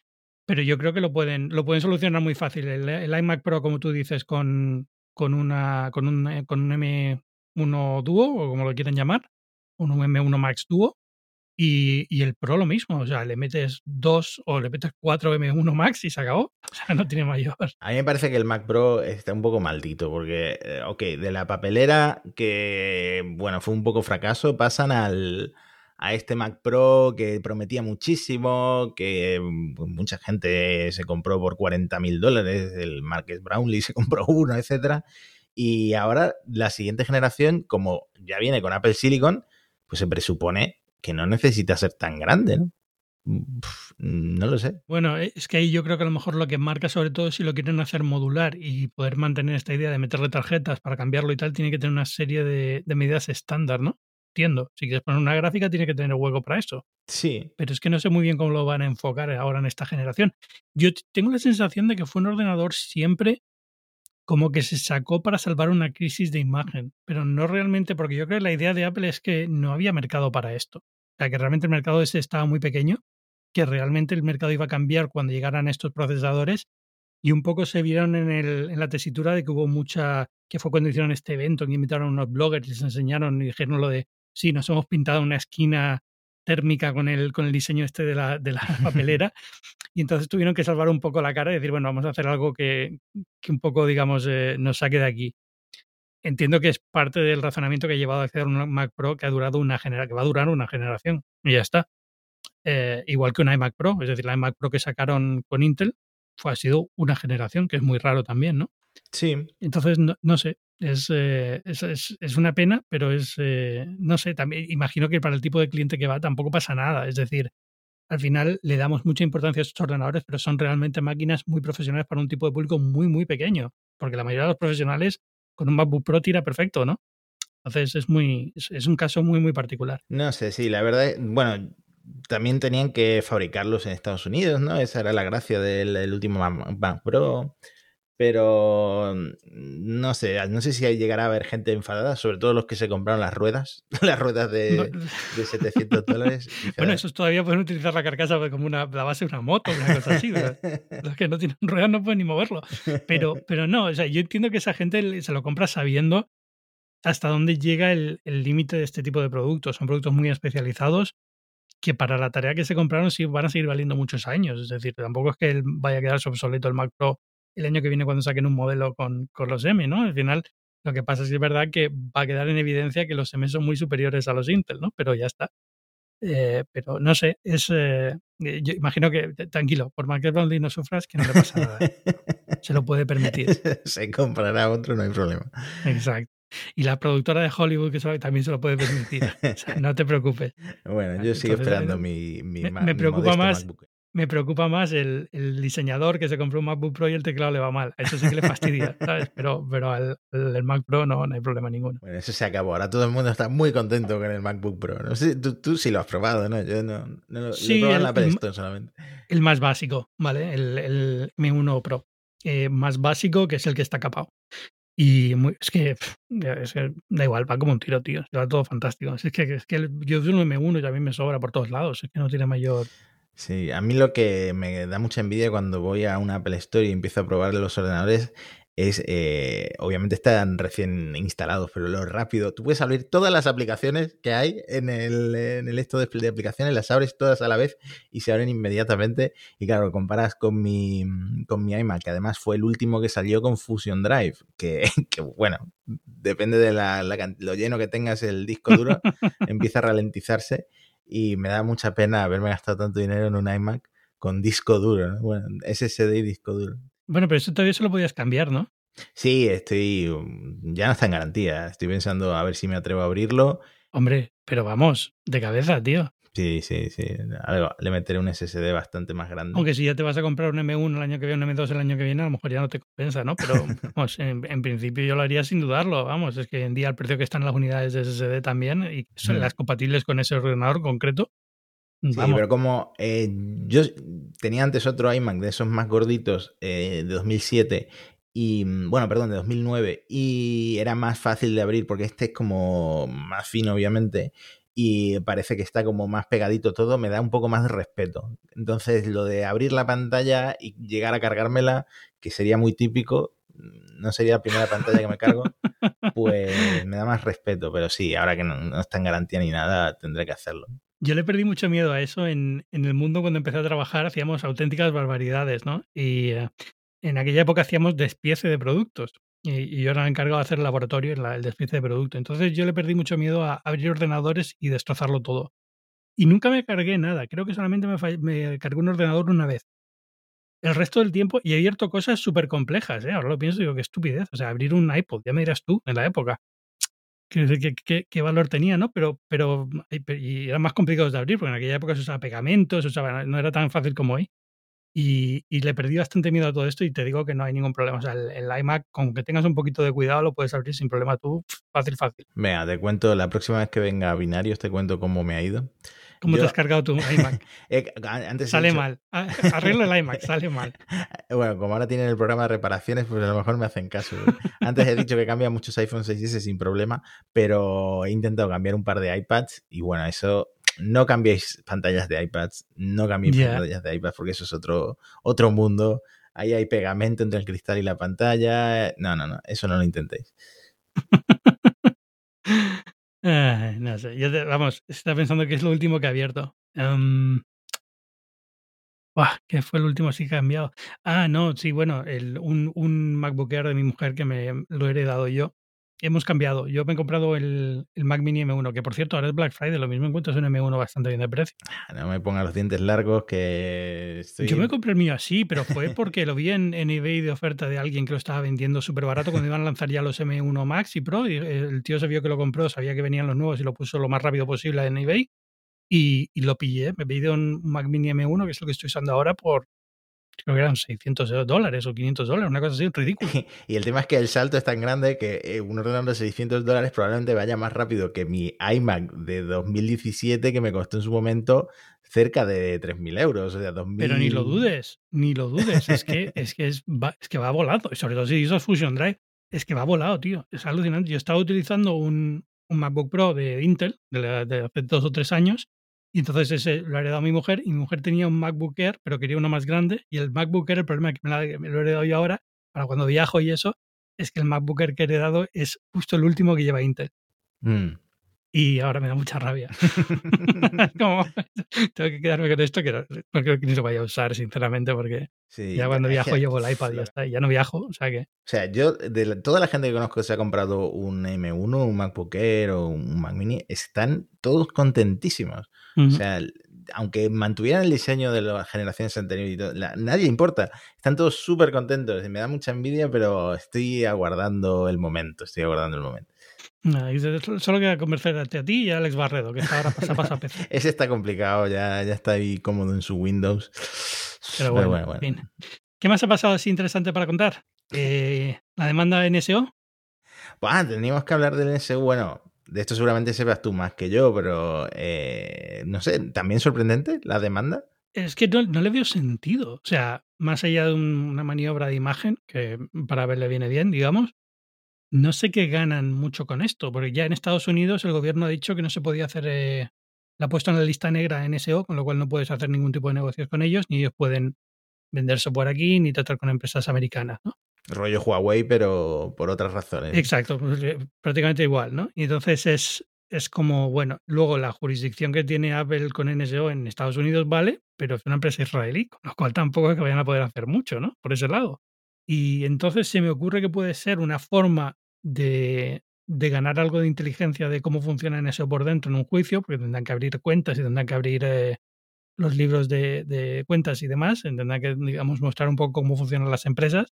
S1: pero yo creo que lo pueden, lo pueden solucionar muy fácil. El, el iMac Pro, como tú dices, con, con una con un, eh, con un M1 Duo, o como lo quieren llamar, un M1 Max Duo, y, y el Pro lo mismo. O sea, le metes dos o le metes cuatro M1 Max y se acabó. O sea, no tiene mayor.
S3: A mí me parece que el Mac Pro está un poco maldito, porque, eh, ok, de la papelera, que, bueno, fue un poco fracaso, pasan al, a este Mac Pro que prometía muchísimo, que mm, mucha gente se compró por 40 mil dólares, el Marques Brownlee se compró uno, etcétera. Y ahora la siguiente generación, como ya viene con Apple Silicon, pues se presupone que no necesita ser tan grande, ¿no? No lo sé.
S1: Bueno, eh, es que ahí yo creo que a lo mejor lo que marca sobre todo si lo quieren hacer modular y poder mantener esta idea de meterle tarjetas para cambiarlo y tal, tiene que tener una serie de medidas estándar, ¿no? Entiendo. Si quieres poner una gráfica, tiene que tener hueco para eso.
S3: Sí,
S1: Pero es que no sé muy bien cómo lo van a enfocar ahora en esta generación. Yo tengo la sensación de que fue un ordenador siempre como que se sacó para salvar una crisis de imagen, pero no realmente, porque yo creo que la idea de Apple es que no había mercado para esto. O sea, que realmente el mercado ese estaba muy pequeño, que realmente el mercado iba a cambiar cuando llegaran estos procesadores y un poco se vieron en, el, en la tesitura de que hubo mucha, que fue cuando hicieron este evento, que invitaron a unos bloggers les enseñaron y dijeron lo de, sí, nos hemos pintado una esquina térmica con el, con el diseño este de la, de la papelera y entonces tuvieron que salvar un poco la cara y decir, bueno, vamos a hacer algo que, que un poco, digamos, eh, nos saque de aquí. Entiendo que es parte del razonamiento que ha llevado a hacer un Mac Pro que ha durado una generación, que va a durar una generación y ya está. Eh, igual que un iMac Pro, es decir, la iMac Pro que sacaron con Intel fue, ha sido una generación, que es muy raro también, ¿no?
S3: sí.
S1: Entonces, no, no sé, es, eh, es, es- es una pena, pero es, eh, no sé, también imagino que para el tipo de cliente que va tampoco pasa nada. Es decir, al final le damos mucha importancia a estos ordenadores, pero son realmente máquinas muy profesionales para un tipo de público muy, muy pequeño, porque la mayoría de los profesionales con un MacBook Pro tira perfecto, ¿no? Entonces, es, muy, es, un caso muy, muy particular.
S3: No sé, sí, la verdad, es- bueno, también tenían que fabricarlos en Estados Unidos, ¿no? Esa era la gracia del, último Mac Pro. Pero mm, no sé, no sé si llegará a haber gente enfadada, sobre todo los que se compraron las ruedas, las ruedas de,
S1: No-
S3: de 700 dólares.
S1: bueno, esos todavía pueden utilizar la carcasa como una, la base de una moto, una cosa así. ¿verdad? Los que no tienen ruedas no pueden ni moverlo. Pero, pero no, o sea, yo entiendo que esa gente se lo compra sabiendo hasta dónde llega el límite de este tipo de productos. Son productos muy especializados que para la tarea que se compraron sí van a seguir valiendo muchos años. Es decir, tampoco es que vaya a quedarse obsoleto el Mac Pro el año que viene cuando saquen un modelo con, con los M, ¿no? Al final, lo que pasa es que es verdad que va a quedar en evidencia que los M son muy superiores a los Intel, ¿no? Pero ya está. Eh, pero no sé, es. eh, eh, yo imagino que, tranquilo, por más que Brownlee no sufras, que no le pasa nada. Se lo puede permitir.
S3: se comprará otro, no hay problema.
S1: Exacto. Y la productora de Hollywood que también se lo puede permitir. O sea, no te preocupes.
S3: Bueno, yo sigo
S1: Entonces,
S3: esperando mi, mi,
S1: me- me preocupa más
S3: MacBook.
S1: Me preocupa más el, el diseñador que se compró un MacBook Pro y el teclado le va mal. A Eso sí que le fastidia, ¿sabes? Pero, pero al, al- el Mac Pro no, no hay problema ninguno.
S3: Bueno, eso se acabó. Ahora todo el mundo está muy contento con el MacBook Pro. No sé, tú, tú sí lo has probado, ¿no? Yo no, no lo, lo he probado en
S1: el-
S3: la
S1: el-
S3: Store solamente.
S1: El más básico, ¿vale? El, el M1 Pro. Eh, más básico, que es el que está capado. Y muy- es que pff, es que da igual, va como un tiro, tío. Va todo fantástico. Es que, es que el- yo uso un M1 y también me sobra por todos lados. Es que no tiene mayor.
S3: Sí, a mí lo que me da mucha envidia cuando voy a una Apple Store y empiezo a probar los ordenadores es, eh, obviamente están recién instalados, pero lo rápido. Tú puedes abrir todas las aplicaciones que hay en el, en el esto de, de aplicaciones, las abres todas a la vez y se abren inmediatamente. Y claro, comparas con mi, con mi iMac, que además fue el último que salió con Fusion Drive, que, que, bueno, depende de la, la lo lleno que tengas el disco duro, empieza a ralentizarse y me da mucha pena haberme gastado tanto dinero en un iMac con disco duro, ¿no? Bueno, SSD y disco duro.
S1: Bueno, pero eso todavía se lo podías cambiar, ¿no?
S3: Sí, estoy. Ya no está en garantía. Estoy pensando a ver si me atrevo a abrirlo.
S1: Hombre, pero vamos, de cabeza, tío.
S3: Sí, sí, sí. Algo, le meteré un SSD bastante más grande.
S1: Aunque si ya te vas a comprar un M1 el año que viene, un M2 el año que viene, a lo mejor ya no te compensa, ¿no? Pero vamos, en, en principio yo lo haría sin dudarlo. Vamos, es que en día el precio que están las unidades de SSD también y son
S3: Mm.
S1: las compatibles con ese ordenador concreto.
S3: Sí,
S1: Vamos,
S3: pero como eh, yo tenía antes otro iMac de esos más gorditos eh, de 2007 y mm, bueno, perdón, de 2009 y era más fácil de abrir porque este es como más fino obviamente y parece que está como más pegadito todo, me da un poco más de respeto. Entonces, lo de abrir la pantalla y llegar a cargármela, que sería muy típico, no sería la primera pantalla que me cargo, pues me da más respeto. Pero sí, ahora que no, está en garantía ni nada, tendré que hacerlo.
S1: Yo le perdí mucho miedo a eso en, en, el mundo cuando empecé a trabajar, hacíamos auténticas barbaridades, ¿no? Y eh, en aquella época hacíamos despiece de productos. Y, yo era el encargado de hacer el laboratorio, el, despiece de producto. Entonces yo le perdí mucho miedo a abrir ordenadores y destrozarlo todo. Y nunca me cargué nada. Creo que solamente me, me cargué un ordenador una vez. El resto del tiempo, y he abierto cosas súper complejas, ¿eh? ahora lo pienso y digo, qué estupidez. O sea, abrir un iPod, ya me dirás tú, en la época. ¿Qué, qué, qué valor tenía, ¿no? Pero, pero y eran más complicados de abrir, porque en aquella época se usaba pegamento, se usaba, no era tan fácil como hoy. Y, le perdí bastante miedo a todo esto y te digo que no hay ningún problema. O sea, el, iMac, con que tengas un poquito de cuidado, lo puedes abrir sin problema tú, fácil, fácil.
S3: Venga, te cuento, la próxima vez que venga a Binarios te cuento cómo me ha ido.
S1: ¿Cómo te has cargado tu iMac? sale mal. Arreglo el iMac, sale mal.
S3: Bueno, como ahora tienen el programa de reparaciones, pues a lo mejor me hacen caso. Antes he dicho que cambia muchos iPhone 6S sin problema, pero he intentado cambiar un par de iPads y bueno, eso no cambiéis pantallas de iPads, no cambiéis pantallas de iPads porque eso es otro, otro mundo. Ahí hay pegamento entre el cristal y la pantalla. No, no, no, eso no lo intentéis.
S1: no sé, yo vamos, está pensando que es lo último que he abierto. Um, ¿Qué fue el último así que cambiado? Ah, no, sí, bueno, el, un, un MacBook Air de mi mujer que me lo he heredado yo hemos cambiado. Yo me he comprado el, Mac Mini M1, que por cierto ahora es Black Friday, lo mismo encuentro es un M1 bastante bien de precio.
S3: Ah, no me ponga los dientes largos que
S1: Yo me compré el mío así, pero fue porque lo vi en, eBay de oferta de alguien que lo estaba vendiendo súper barato cuando iban a lanzar ya los M1 Max y Pro. Y el tío se vio que lo compró, sabía que venían los nuevos y lo puso lo más rápido posible en eBay. Y, lo pillé. Me pedido un Mac Mini M1, que es lo que estoy usando ahora, por creo que eran 600 dólares o 500 dólares, una cosa así, ridículo.
S3: y el tema es que el salto es tan grande que eh, un ordenador de 600 dólares probablemente vaya más rápido que mi iMac de 2017 que me costó en su momento cerca de 3.000 euros. O sea, 2000...
S1: Pero ni lo dudes, ni lo dudes. Es que, es que, es, va, es que va volado. Y sobre todo si usas Fusion Drive, es que va volado, tío. Es alucinante. Yo estaba utilizando un, un MacBook Pro de Intel de, de hace dos o tres años y entonces ese lo ha heredado mi mujer y mi mujer tenía un MacBook Air, pero quería uno más grande. Y el MacBook Air, el problema que me, lo he heredado yo ahora, para cuando viajo y eso, es que el MacBook Air que he heredado es justo el último que lleva Intel. Mm. Y ahora me da mucha rabia. Como, tengo que quedarme con esto, que no, creo que ni lo vaya a usar, sinceramente, porque ya cuando viajo llevo el iPad y ya está. Y ya no viajo, o sea que... O
S3: sea, yo, de toda la gente que conozco que se ha comprado un M1, un MacBook Air o un Mac Mini, están todos contentísimos. O sea, aunque mantuvieran el diseño de las generaciones anteriores y todo, nadie importa. Están todos súper contentos. Me da mucha envidia, pero estoy aguardando el momento. Estoy aguardando el momento.
S1: Solo queda convencerte a ti y a Alex Barredo, que está ahora pasa, pasa a PC.
S3: Ese está complicado, ya, ya está ahí cómodo en su Windows.
S1: Pero bueno, bueno, ¿Qué más ha pasado así interesante para contar? Eh, ¿La demanda NSO?
S3: Pues teníamos que hablar del NSO. Bueno, de esto seguramente sepas tú más que yo, pero eh, no sé, también sorprendente la demanda.
S1: Es que no, le veo sentido. O sea, más allá de una maniobra de imagen, que para verle viene bien, digamos, no sé qué ganan mucho con esto, porque ya en Estados Unidos el gobierno ha dicho que no se podía hacer, eh, la ha puesto en la lista negra NSO, con lo cual no puedes hacer ningún tipo de negocios con ellos, ni ellos pueden venderse por aquí, ni tratar con empresas americanas, ¿no?
S3: Rollo Huawei, pero por otras razones.
S1: Exacto, pues, eh, prácticamente igual, ¿no? Y entonces es, es como, bueno, luego la jurisdicción que tiene Apple con NSO en Estados Unidos vale, pero es una empresa israelí, con lo cual tampoco es que vayan a poder hacer mucho, ¿no? Por ese lado. Y entonces se me ocurre que puede ser una forma de, ganar algo de inteligencia de cómo funciona eso por dentro en un juicio, porque tendrán que abrir cuentas y tendrán que abrir eh, los libros de, cuentas y demás, tendrán que, digamos, mostrar un poco cómo funcionan las empresas.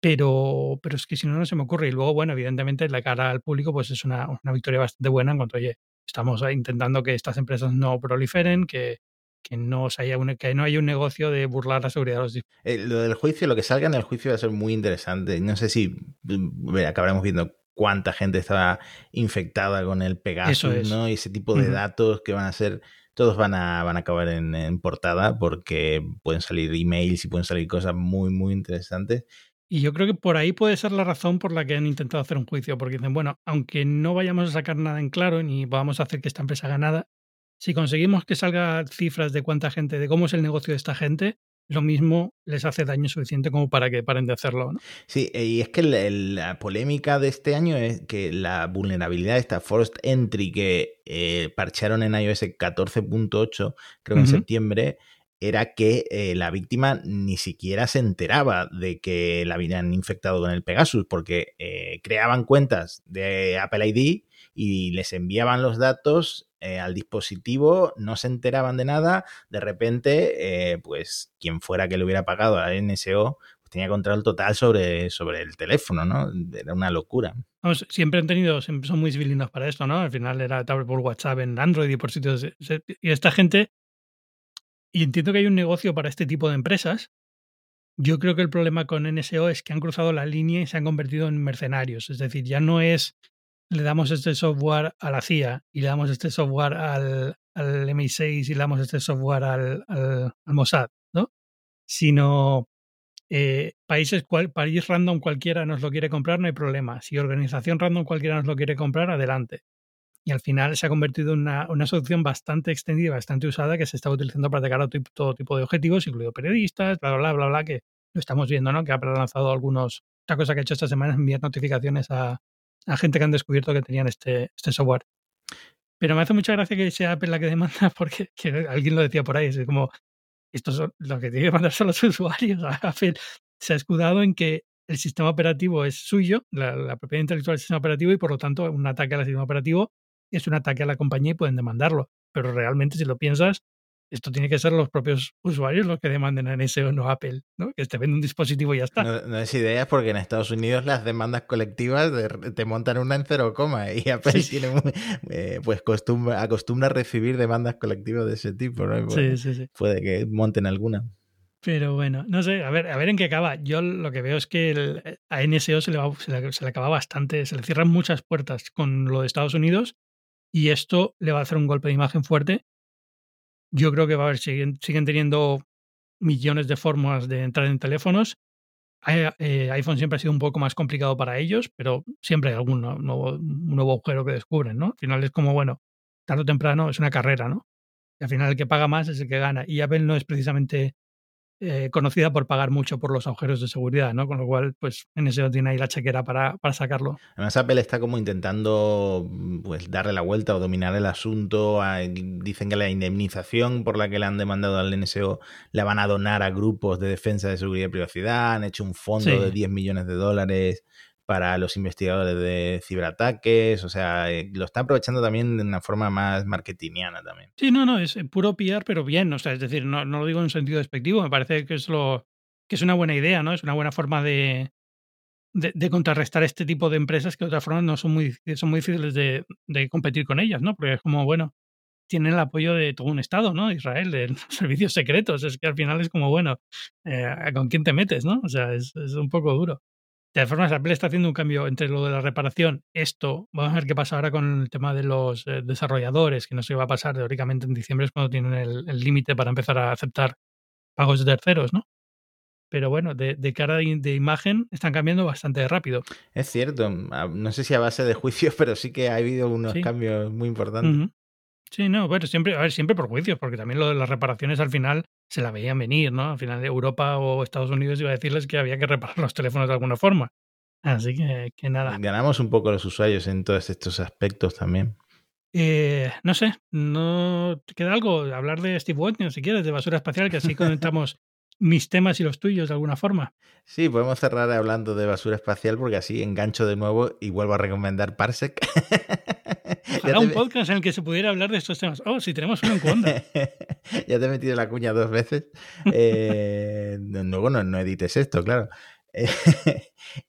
S1: Pero, pero es que si no, no se me ocurre. Y luego, bueno, evidentemente, la cara al público, pues es una, victoria bastante buena en cuanto, oye, estamos intentando que estas empresas no proliferen, que, que no, haya un, que no haya un negocio de burlar la seguridad de los
S3: eh, Lo del juicio, lo que salga en el juicio va a ser muy interesante. No sé si mm, acabaremos viendo cuánta gente estaba infectada con el Pegasus, ¿no? Y ese tipo de datos que van a ser, todos van a, van a acabar en, portada porque pueden salir emails y pueden salir cosas muy, muy interesantes.
S1: Y yo creo que por ahí puede ser la razón por la que han intentado hacer un juicio, porque dicen, bueno, aunque no vayamos a sacar nada en claro ni vamos a hacer que esta empresa haga nada, si conseguimos que salga cifras de cuánta gente, de cómo es el negocio de esta gente, lo mismo les hace daño suficiente como para que paren de hacerlo. ¿no?
S3: Sí, eh, y es que la, polémica de este año es que la vulnerabilidad de esta Forced Entry que eh, parcharon en iOS 14.8, creo que en septiembre, era que eh, la víctima ni siquiera se enteraba de que la habían infectado con el Pegasus, porque creaban cuentas de Apple ID y les enviaban los datos eh, al dispositivo, no se enteraban de nada, de repente, eh, pues quien fuera que le hubiera pagado a la NSO, pues tenía control total sobre, sobre el teléfono, ¿no? Era una locura.
S1: siempre han tenido, son muy civilinos para esto, ¿no? Al final era por WhatsApp en Android y por sitios. Y esta gente, y entiendo que hay un negocio para este tipo de empresas, yo creo que el problema con NSO es que han cruzado la línea y se han convertido en mercenarios. Es decir, ya no es le damos este software a la CIA y le damos este software al, al MI6 y le damos este software al, al, Mossad, ¿no? Sino eh, países cual, país random cualquiera nos lo quiere comprar, no hay problema. Si organización random cualquiera nos lo quiere comprar, adelante. Y al final se ha convertido en una, una solución bastante extendida, bastante usada, que se está utilizando para atacar a todo tipo de objetivos, incluido periodistas, bla, bla, bla, bla, que lo estamos viendo, ¿no? Que ha lanzado algunos. Otra cosa que ha hecho esta semana es enviar notificaciones a, a gente que han descubierto que tenían este, este software. Pero me hace mucha gracia que sea Apple la que demanda, porque alguien lo decía por ahí, es como, esto es lo que tiene que mandar son los usuarios. Apple se ha escudado en que el sistema operativo es suyo, la, la propiedad intelectual del sistema operativo, y por lo tanto un ataque al sistema operativo es un ataque a la compañía y pueden demandarlo. Pero realmente, si lo piensas, esto tiene que ser los propios usuarios los que demanden a NSO, no Apple, ¿no? Que te vende un dispositivo y ya está.
S3: No, es idea porque en Estados Unidos las demandas colectivas te montan una en cero coma y Apple tiene eh, pues acostumbra, acostumbra a recibir demandas colectivas de ese tipo, ¿no?
S1: sí, sí, sí.
S3: Puede que monten alguna.
S1: Pero bueno, no sé, a ver, a ver en qué acaba. Yo lo que veo es que a NSO se le, se, le, se le acaba bastante, se le cierran muchas puertas con lo de Estados Unidos y esto le va a hacer un golpe de imagen fuerte yo creo que va a haber, siguen, siguen teniendo millones de formas de entrar en teléfonos. Eh, iPhone siempre ha sido un poco más complicado para ellos, pero siempre hay algún nuevo, nuevo agujero que descubren, ¿no? Al final es como, bueno, tarde o temprano es una carrera, ¿no? Y al final el que paga más es el que gana. Y Apple no es precisamente eh, conocida por pagar mucho por los agujeros de seguridad, ¿no? Con lo cual, pues en ese tiene ahí la chequera para, para, sacarlo.
S3: Además, Apple está como intentando pues darle la vuelta o dominar el asunto. Dicen que la indemnización por la que le han demandado al NSO la van a donar a grupos de defensa de seguridad y privacidad. Han hecho un fondo de 10 millones de dólares para los investigadores de ciberataques, o sea, eh, lo está aprovechando también de una forma más marketingiana también.
S1: Sí, no, no, es puro PR, pero bien, o sea, es decir, no, no lo digo en sentido despectivo, me parece que es lo que es una buena idea, ¿no? Es una buena forma de, de, contrarrestar este tipo de empresas que de otra forma no son muy, son muy difíciles de, de, competir con ellas, ¿no? Porque es como, bueno, tienen el apoyo de todo un Estado, ¿no? Israel, de servicios secretos, es que al final es como, bueno, eh, ¿con quién te metes, no? O sea, es, es un poco duro. De todas formas, Apple está haciendo un cambio entre lo de la reparación. Esto, vamos a ver qué pasa ahora con el tema de los eh, desarrolladores, que no se va a pasar teóricamente en diciembre, es cuando tienen el límite para empezar a aceptar pagos de terceros, ¿no? Pero bueno, de, cara de, imagen están cambiando bastante rápido.
S3: Es cierto, no sé si a base de juicios, pero sí que ha habido unos cambios muy importantes.
S1: Sí, no, bueno, siempre, a ver, siempre por juicios, porque también lo de las reparaciones al final se la veían venir, ¿no? Al final de Europa o Estados Unidos iba a decirles que había que reparar los teléfonos de alguna forma. Así que, que nada.
S3: Ganamos un poco los usuarios en todos estos aspectos también.
S1: Eh, no sé, no queda algo hablar de Steve Wozniak si quieres, de basura espacial, que así conectamos mis temas y los tuyos de alguna forma.
S3: Sí, podemos cerrar hablando de basura espacial porque así engancho de nuevo y vuelvo a recomendar Parsec.
S1: Ojalá un podcast en el que se pudiera hablar de estos temas. Oh, si tenemos uno en Cuonda.
S3: ya te he metido la cuña dos veces. Eh, luego no, no edites esto, claro.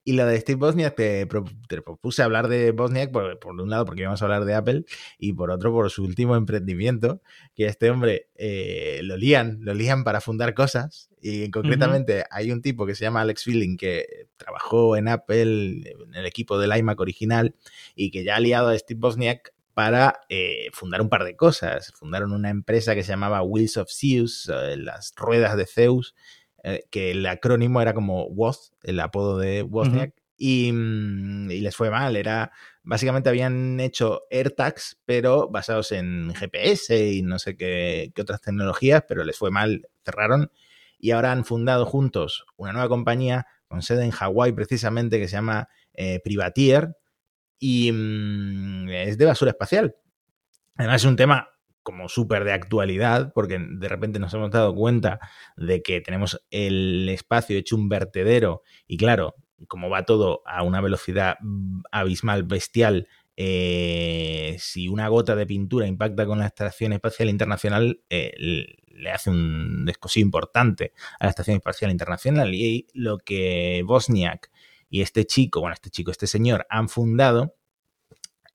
S3: y lo de Steve Bosniak, te, propuse hablar de Bosniak por, un lado porque íbamos a hablar de Apple y por otro por su último emprendimiento, que este hombre eh, lo lían, lo lían para fundar cosas y concretamente hay un tipo que se llama Alex Feeling que trabajó en Apple, en el equipo del iMac original y que ya ha liado a Steve Bosniak para eh, fundar un par de cosas. Fundaron una empresa que se llamaba Wheels of Zeus, eh, las ruedas de Zeus, eh, que el acrónimo era como WOZ, el apodo de Wozniak, y, mm, y, les fue mal. Era básicamente habían hecho AirTags, pero basados en GPS y no sé qué, qué, otras tecnologías, pero les fue mal, cerraron y ahora han fundado juntos una nueva compañía con sede en Hawái precisamente que se llama eh, Privatier y mmm, es de basura espacial. Además es un tema como súper de actualidad, porque de repente nos hemos dado cuenta de que tenemos el espacio hecho un vertedero y claro, como va todo a una velocidad abismal, bestial, eh, si una gota de pintura impacta con la Estación Espacial Internacional, eh, le hace un descosí importante a la Estación Espacial Internacional. Y lo que Bosniak y este chico, bueno, este chico, este señor han fundado,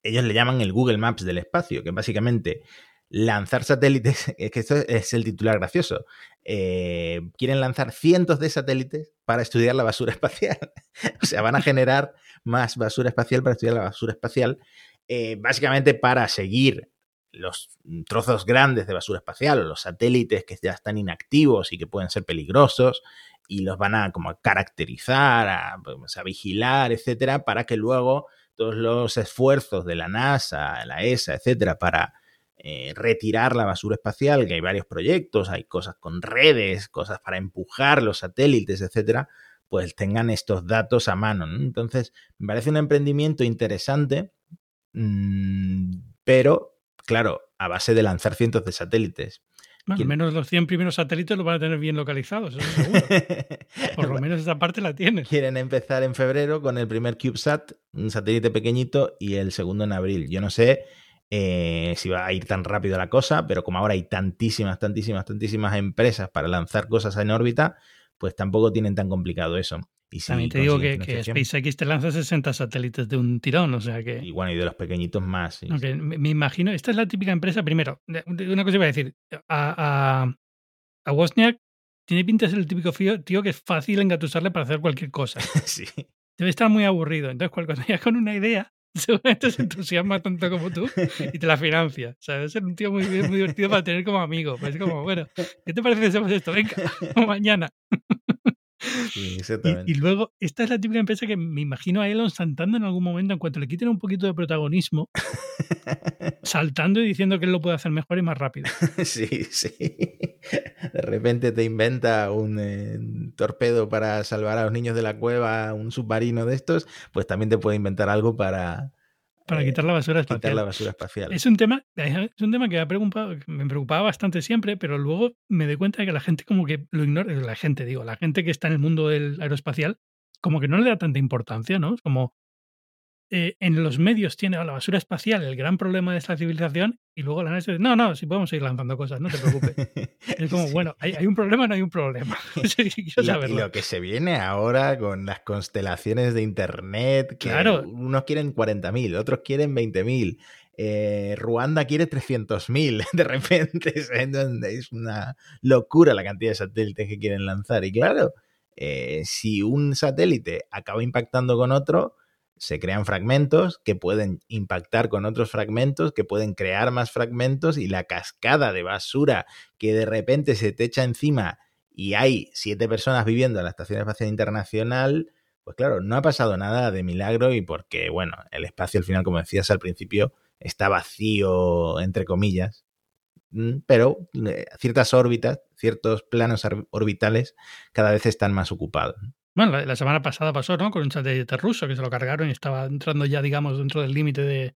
S3: ellos le llaman el Google Maps del espacio, que básicamente lanzar satélites, es que esto es el titular gracioso, eh, quieren lanzar cientos de satélites para estudiar la basura espacial. o sea, van a generar más basura espacial para estudiar la basura espacial, eh, básicamente para seguir los trozos grandes de basura espacial o los satélites que ya están inactivos y que pueden ser peligrosos y los van a como a caracterizar, a, pues, a vigilar, etcétera, para que luego todos los esfuerzos de la NASA, la ESA, etcétera, para eh, retirar la basura espacial, que hay varios proyectos, hay cosas con redes, cosas para empujar los satélites, etcétera, pues tengan estos datos a mano. ¿no? Entonces, me parece un emprendimiento interesante, mmm, pero, claro, a base de lanzar cientos de satélites.
S1: Bueno, al menos los 100 primeros satélites los van a tener bien localizados, eso seguro. Por lo menos esa parte la tienen.
S3: Quieren empezar en febrero con el primer CubeSat, un satélite pequeñito, y el segundo en abril. Yo no sé eh, si va a ir tan rápido la cosa, pero como ahora hay tantísimas, tantísimas, tantísimas empresas para lanzar cosas en órbita, pues tampoco tienen tan complicado eso.
S1: Y si También te digo que, que, SpaceX te lanza 60 satélites de un tirón, o sea que...
S3: Y bueno, y de los pequeñitos más. Sí.
S1: Okay, me, imagino, esta es la típica empresa, primero, una cosa iba a decir, a, a, a Wozniak tiene pinta de ser el típico tío que es fácil engatusarle para hacer cualquier cosa.
S3: sí.
S1: Debe estar muy aburrido, entonces cuando ya con una idea seguramente se entusiasma tanto como tú y te la financia. O sea, debe ser un tío muy, divertido para tener como amigo. Pues es como, bueno, ¿qué te parece si hacemos esto? Venga, mañana.
S3: Sí,
S1: y, y, luego, esta es la típica empresa que me imagino a Elon saltando en algún momento, en cuanto le quiten un poquito de protagonismo, saltando y diciendo que él lo puede hacer mejor y más rápido.
S3: Sí, sí. De repente te inventa un eh, torpedo para salvar a los niños de la cueva, un submarino de estos, pues también te puede inventar algo para,
S1: para quitar la basura espacial.
S3: Quitar la basura espacial.
S1: Es un tema, es un tema que me, preocupado, me preocupaba bastante siempre, pero luego me doy cuenta de que la gente como que lo ignora, la gente digo, la gente que está en el mundo del aeroespacial, como que no le da tanta importancia, ¿no? Es como, eh, en los medios tiene la basura espacial el gran problema de esta civilización y luego la NASA dice, no, no, si podemos seguir lanzando cosas, no te preocupes. es como, sí. bueno, ¿hay, ¿hay, un problema no hay un problema?
S3: y, lo, y, lo que se viene ahora con las constelaciones de Internet, que
S1: claro.
S3: unos quieren 40.000, otros quieren 20.000. Eh, Ruanda quiere 300.000 de repente. Es una locura la cantidad de satélites que quieren lanzar. Y claro, eh, si un satélite acaba impactando con otro, se crean fragmentos que pueden impactar con otros fragmentos, que pueden crear más fragmentos y la cascada de basura que de repente se te echa encima y hay siete personas viviendo en la Estación Espacial Internacional, pues claro, no ha pasado nada de milagro y porque, bueno, el espacio al final, como decías al principio, está vacío, entre comillas, mm, pero eh, ciertas órbitas, ciertos planos orbitales cada vez están más ocupados.
S1: Bueno, la, la, semana pasada pasó, ¿no? Con un satélite ruso que se lo cargaron y estaba entrando ya, digamos, dentro del límite de,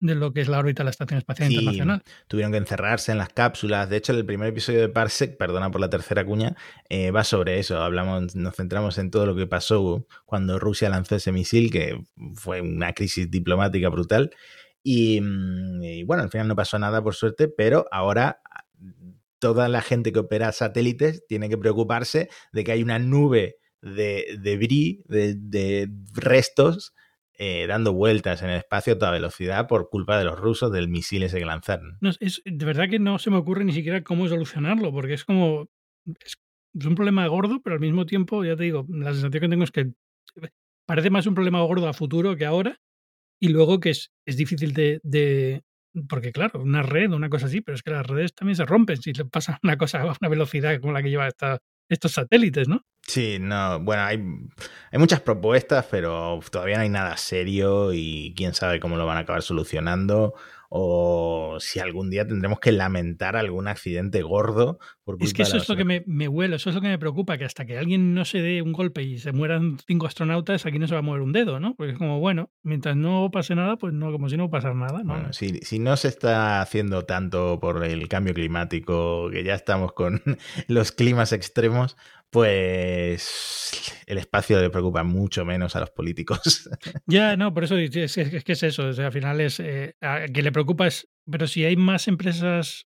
S1: de, lo que es la órbita de la Estación Espacial
S3: sí,
S1: Internacional.
S3: Tuvieron que encerrarse en las cápsulas. De hecho, el primer episodio de Parsec, perdona por la tercera cuña, eh, va sobre eso. Hablamos, nos centramos en todo lo que pasó cuando Rusia lanzó ese misil, que fue una crisis diplomática brutal. Y, mm, y bueno, al final no pasó nada, por suerte, pero ahora toda la gente que opera satélites tiene que preocuparse de que hay una nube de debris, de, de restos, eh, dando vueltas en el espacio a toda velocidad por culpa de los rusos del misil ese que lanzaron.
S1: No, es, de verdad que no se me ocurre ni siquiera cómo solucionarlo, porque es como. Es, es, un problema gordo, pero al mismo tiempo, ya te digo, la sensación que tengo es que parece más un problema gordo a futuro que ahora, y luego que es, es difícil de, de, porque claro, una red, una cosa así, pero es que las redes también se rompen si le pasa una cosa a una velocidad como la que lleva esta estos satélites, ¿no?
S3: Sí, no, bueno, hay, hay muchas propuestas, pero todavía no hay nada serio y quién sabe cómo lo van a acabar solucionando o si algún día tendremos que lamentar algún accidente gordo. Por culpa
S1: Es que
S3: de
S1: eso
S3: la
S1: es lo que me, me huele, eso es lo que me preocupa, que hasta que alguien no se dé un golpe y se mueran cinco astronautas, aquí no se va a mover un dedo, ¿no? Porque es como, bueno, mientras no pase nada, pues no, como si no pasara nada, ¿no?
S3: Bueno, si, si no se está haciendo tanto por el cambio climático, que ya estamos con los climas extremos, pues el espacio le preocupa mucho menos a los políticos.
S1: Ya, no, por eso es, que es eso. Al final es eh, a- que le preocupa es, pero si hay más empresas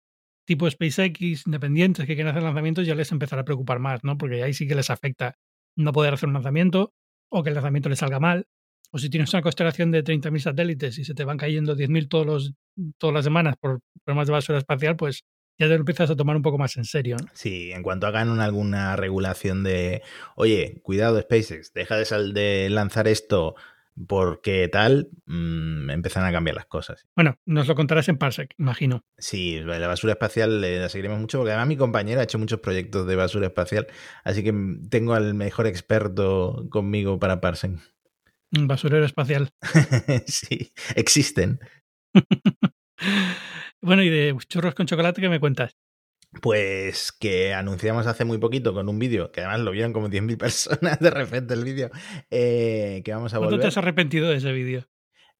S1: tipo SpaceX independientes que quieren hacer lanzamientos, ya les empezará a preocupar más, ¿no? Porque ahí sí que les afecta no poder hacer un lanzamiento o que el lanzamiento les salga mal. O si tienes una constelación de 30.000 satélites y se te van cayendo 10.000 todos los, todas las semanas por problemas de basura espacial, pues ya te lo empiezas a tomar un poco más en serio, ¿no?
S3: Sí, en cuanto hagan una- alguna regulación de, oye, cuidado SpaceX, deja de, sal- de lanzar esto porque tal, mm, empezan a cambiar las cosas.
S1: Bueno, nos lo contarás en Parsec, imagino.
S3: Sí, la basura espacial eh, la seguiremos mucho porque además mi compañera ha hecho muchos proyectos de basura espacial, así que mm, tengo al mejor experto conmigo para Parsen.
S1: Un basurero espacial.
S3: sí, existen.
S1: Bueno, y de churros con chocolate, ¿qué me cuentas?
S3: Pues que anunciamos hace muy poquito con un vídeo, que además lo vieron como 10.000 personas de repente el vídeo, eh, que vamos a
S1: ¿Cuánto
S3: volver.
S1: te has arrepentido de ese vídeo?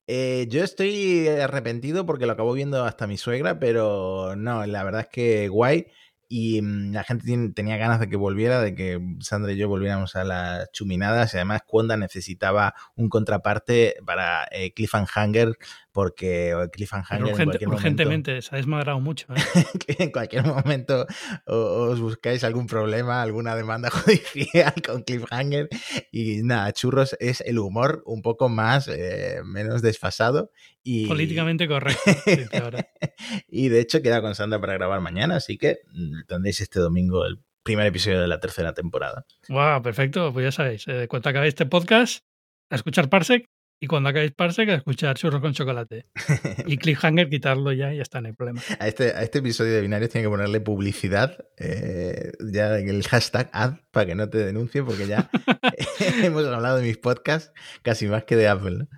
S3: Eh, yo estoy arrepentido porque lo acabo viendo hasta mi suegra, pero no, la verdad es que guay. Y mm, la gente tiene- tenía ganas de que volviera, de que Sandra y yo volviéramos a las chuminadas. Y además, Cuonda necesitaba un contraparte para eh, Cliffhanger, porque Cliffhanger
S1: Pero
S3: en
S1: urgente-
S3: cualquier momento
S1: urgentemente, se ha desmadrado mucho. ¿eh?
S3: que en cualquier momento os buscáis algún problema, alguna demanda judicial con Cliffhanger. Y nada, Churros es el humor un poco más, eh, menos desfasado. Y,
S1: Políticamente correcto.
S3: y de hecho queda con Sandra para grabar mañana, así que mm, tendréis este domingo el primer episodio de la tercera temporada.
S1: Wow, perfecto. Pues ya sabéis, eh, cuando acabéis este podcast, a escuchar Parsec. Y cuando acabéis Parsec, escuchar churros con chocolate. Y Cliffhanger, quitarlo ya y ya está, no hay problema.
S3: A este, a este episodio de Binarios tiene que ponerle publicidad, eh, ya en el hashtag ad, para que no te denuncien, porque ya hemos hablado de mis podcasts casi más que de Apple. ¿no?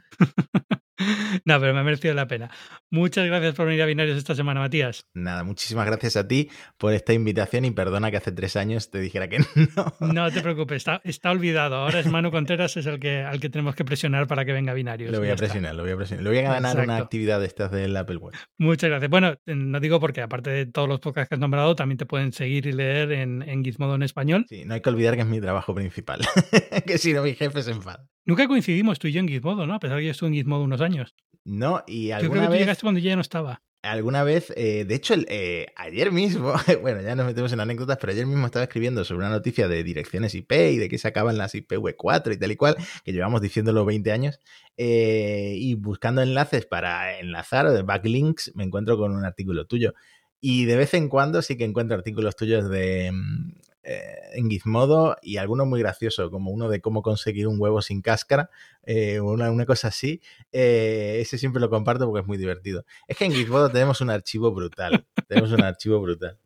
S1: No, pero me ha merecido la pena. Muchas gracias por venir a Binarios esta semana, Matías.
S3: Nada, muchísimas gracias a ti por esta invitación y perdona que hace tres años te dijera que no.
S1: No te preocupes, está, está olvidado. Ahora es Manu Contreras, es el que, al que tenemos que presionar para que venga a Binarios.
S3: Lo voy a
S1: está.
S3: presionar, lo voy a presionar. Le voy a ganar una actividad de estas del Apple Watch.
S1: Muchas gracias. Bueno, no digo porque aparte de todos los podcasts que has nombrado, también te pueden seguir y leer en, en Gizmodo en español.
S3: Sí, no hay que olvidar que es mi trabajo principal. que si no, mi jefe se enfada.
S1: Nunca coincidimos tú y yo en Gizmodo, ¿no? A pesar de que yo estuve en Gizmodo unos años.
S3: No, y
S1: Yo creo
S3: alguna
S1: que tú
S3: vez.
S1: llegaste cuando ya no estaba.
S3: alguna vez, eh, de hecho, el, eh, ayer mismo, bueno, ya nos metemos en anécdotas, pero ayer mismo estaba escribiendo sobre una noticia de direcciones IP y de que se acaban las IPv4 y tal y cual, que llevamos diciéndolo 20 años, eh, y buscando enlaces para enlazar o de backlinks, me encuentro con un artículo tuyo. Y de vez en cuando sí que encuentro artículos tuyos de mm, eh, en Gizmodo y algunos muy graciosos, como uno de cómo conseguir un huevo sin cáscara, eh, una, una cosa así. Eh, ese siempre lo comparto porque es muy divertido. Es que en Gizmodo tenemos un archivo brutal. Tenemos un archivo brutal.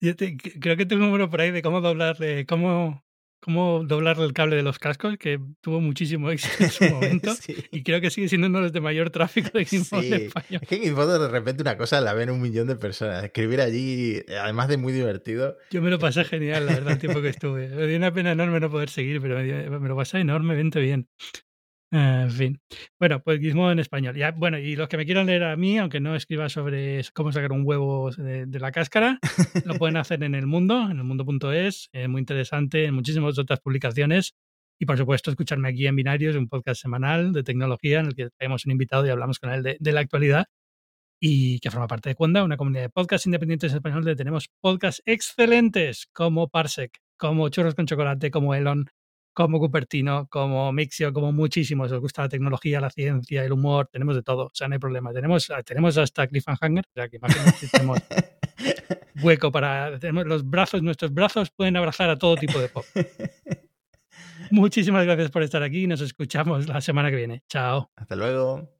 S1: Yo te- creo que tengo un número por ahí de cómo doblar, eh, cómo, cómo doblar el cable de los cascos, que tuvo muchísimo éxito en su momento.
S3: Sí.
S1: Y creo que sigue siendo uno de los de mayor tráfico de Gizmodo
S3: Sí.
S1: en español.
S3: Es que Gizmodo de repente una cosa la ven un millón de personas. Escribir allí, además de muy divertido,
S1: Yo me lo pasé genial, la verdad, el tiempo que estuve. Me dio una pena enorme no poder seguir, pero me, dio- me lo pasé enormemente bien. Eh, en fin. Bueno, pues Gizmodo en español. Ya, bueno, y los que me quieran leer a mí, aunque no escriba sobre cómo sacar un huevo de, de la cáscara, lo pueden hacer en el mundo, en el mundo.es, es muy interesante, en muchísimas otras publicaciones. Y por supuesto, escucharme aquí en Binarios, un podcast semanal de tecnología en el que tenemos un invitado y hablamos con él de, de la actualidad y que forma parte de Cuenda, una comunidad de podcasts independientes en español donde tenemos podcasts excelentes como Parsec, como Churros con Chocolate, como Elon, como Cupertino, como Mixio, como muchísimos. Os gusta la tecnología, la ciencia, el humor, tenemos de todo, o sea, no hay problema. Tenemos, tenemos hasta Cliffhanger, o sea, que imagino que tenemos hueco para... Tenemos los brazos, nuestros brazos pueden abrazar a todo tipo de pop. Muchísimas gracias por estar aquí y nos escuchamos la semana que viene. Chao.
S3: Hasta luego.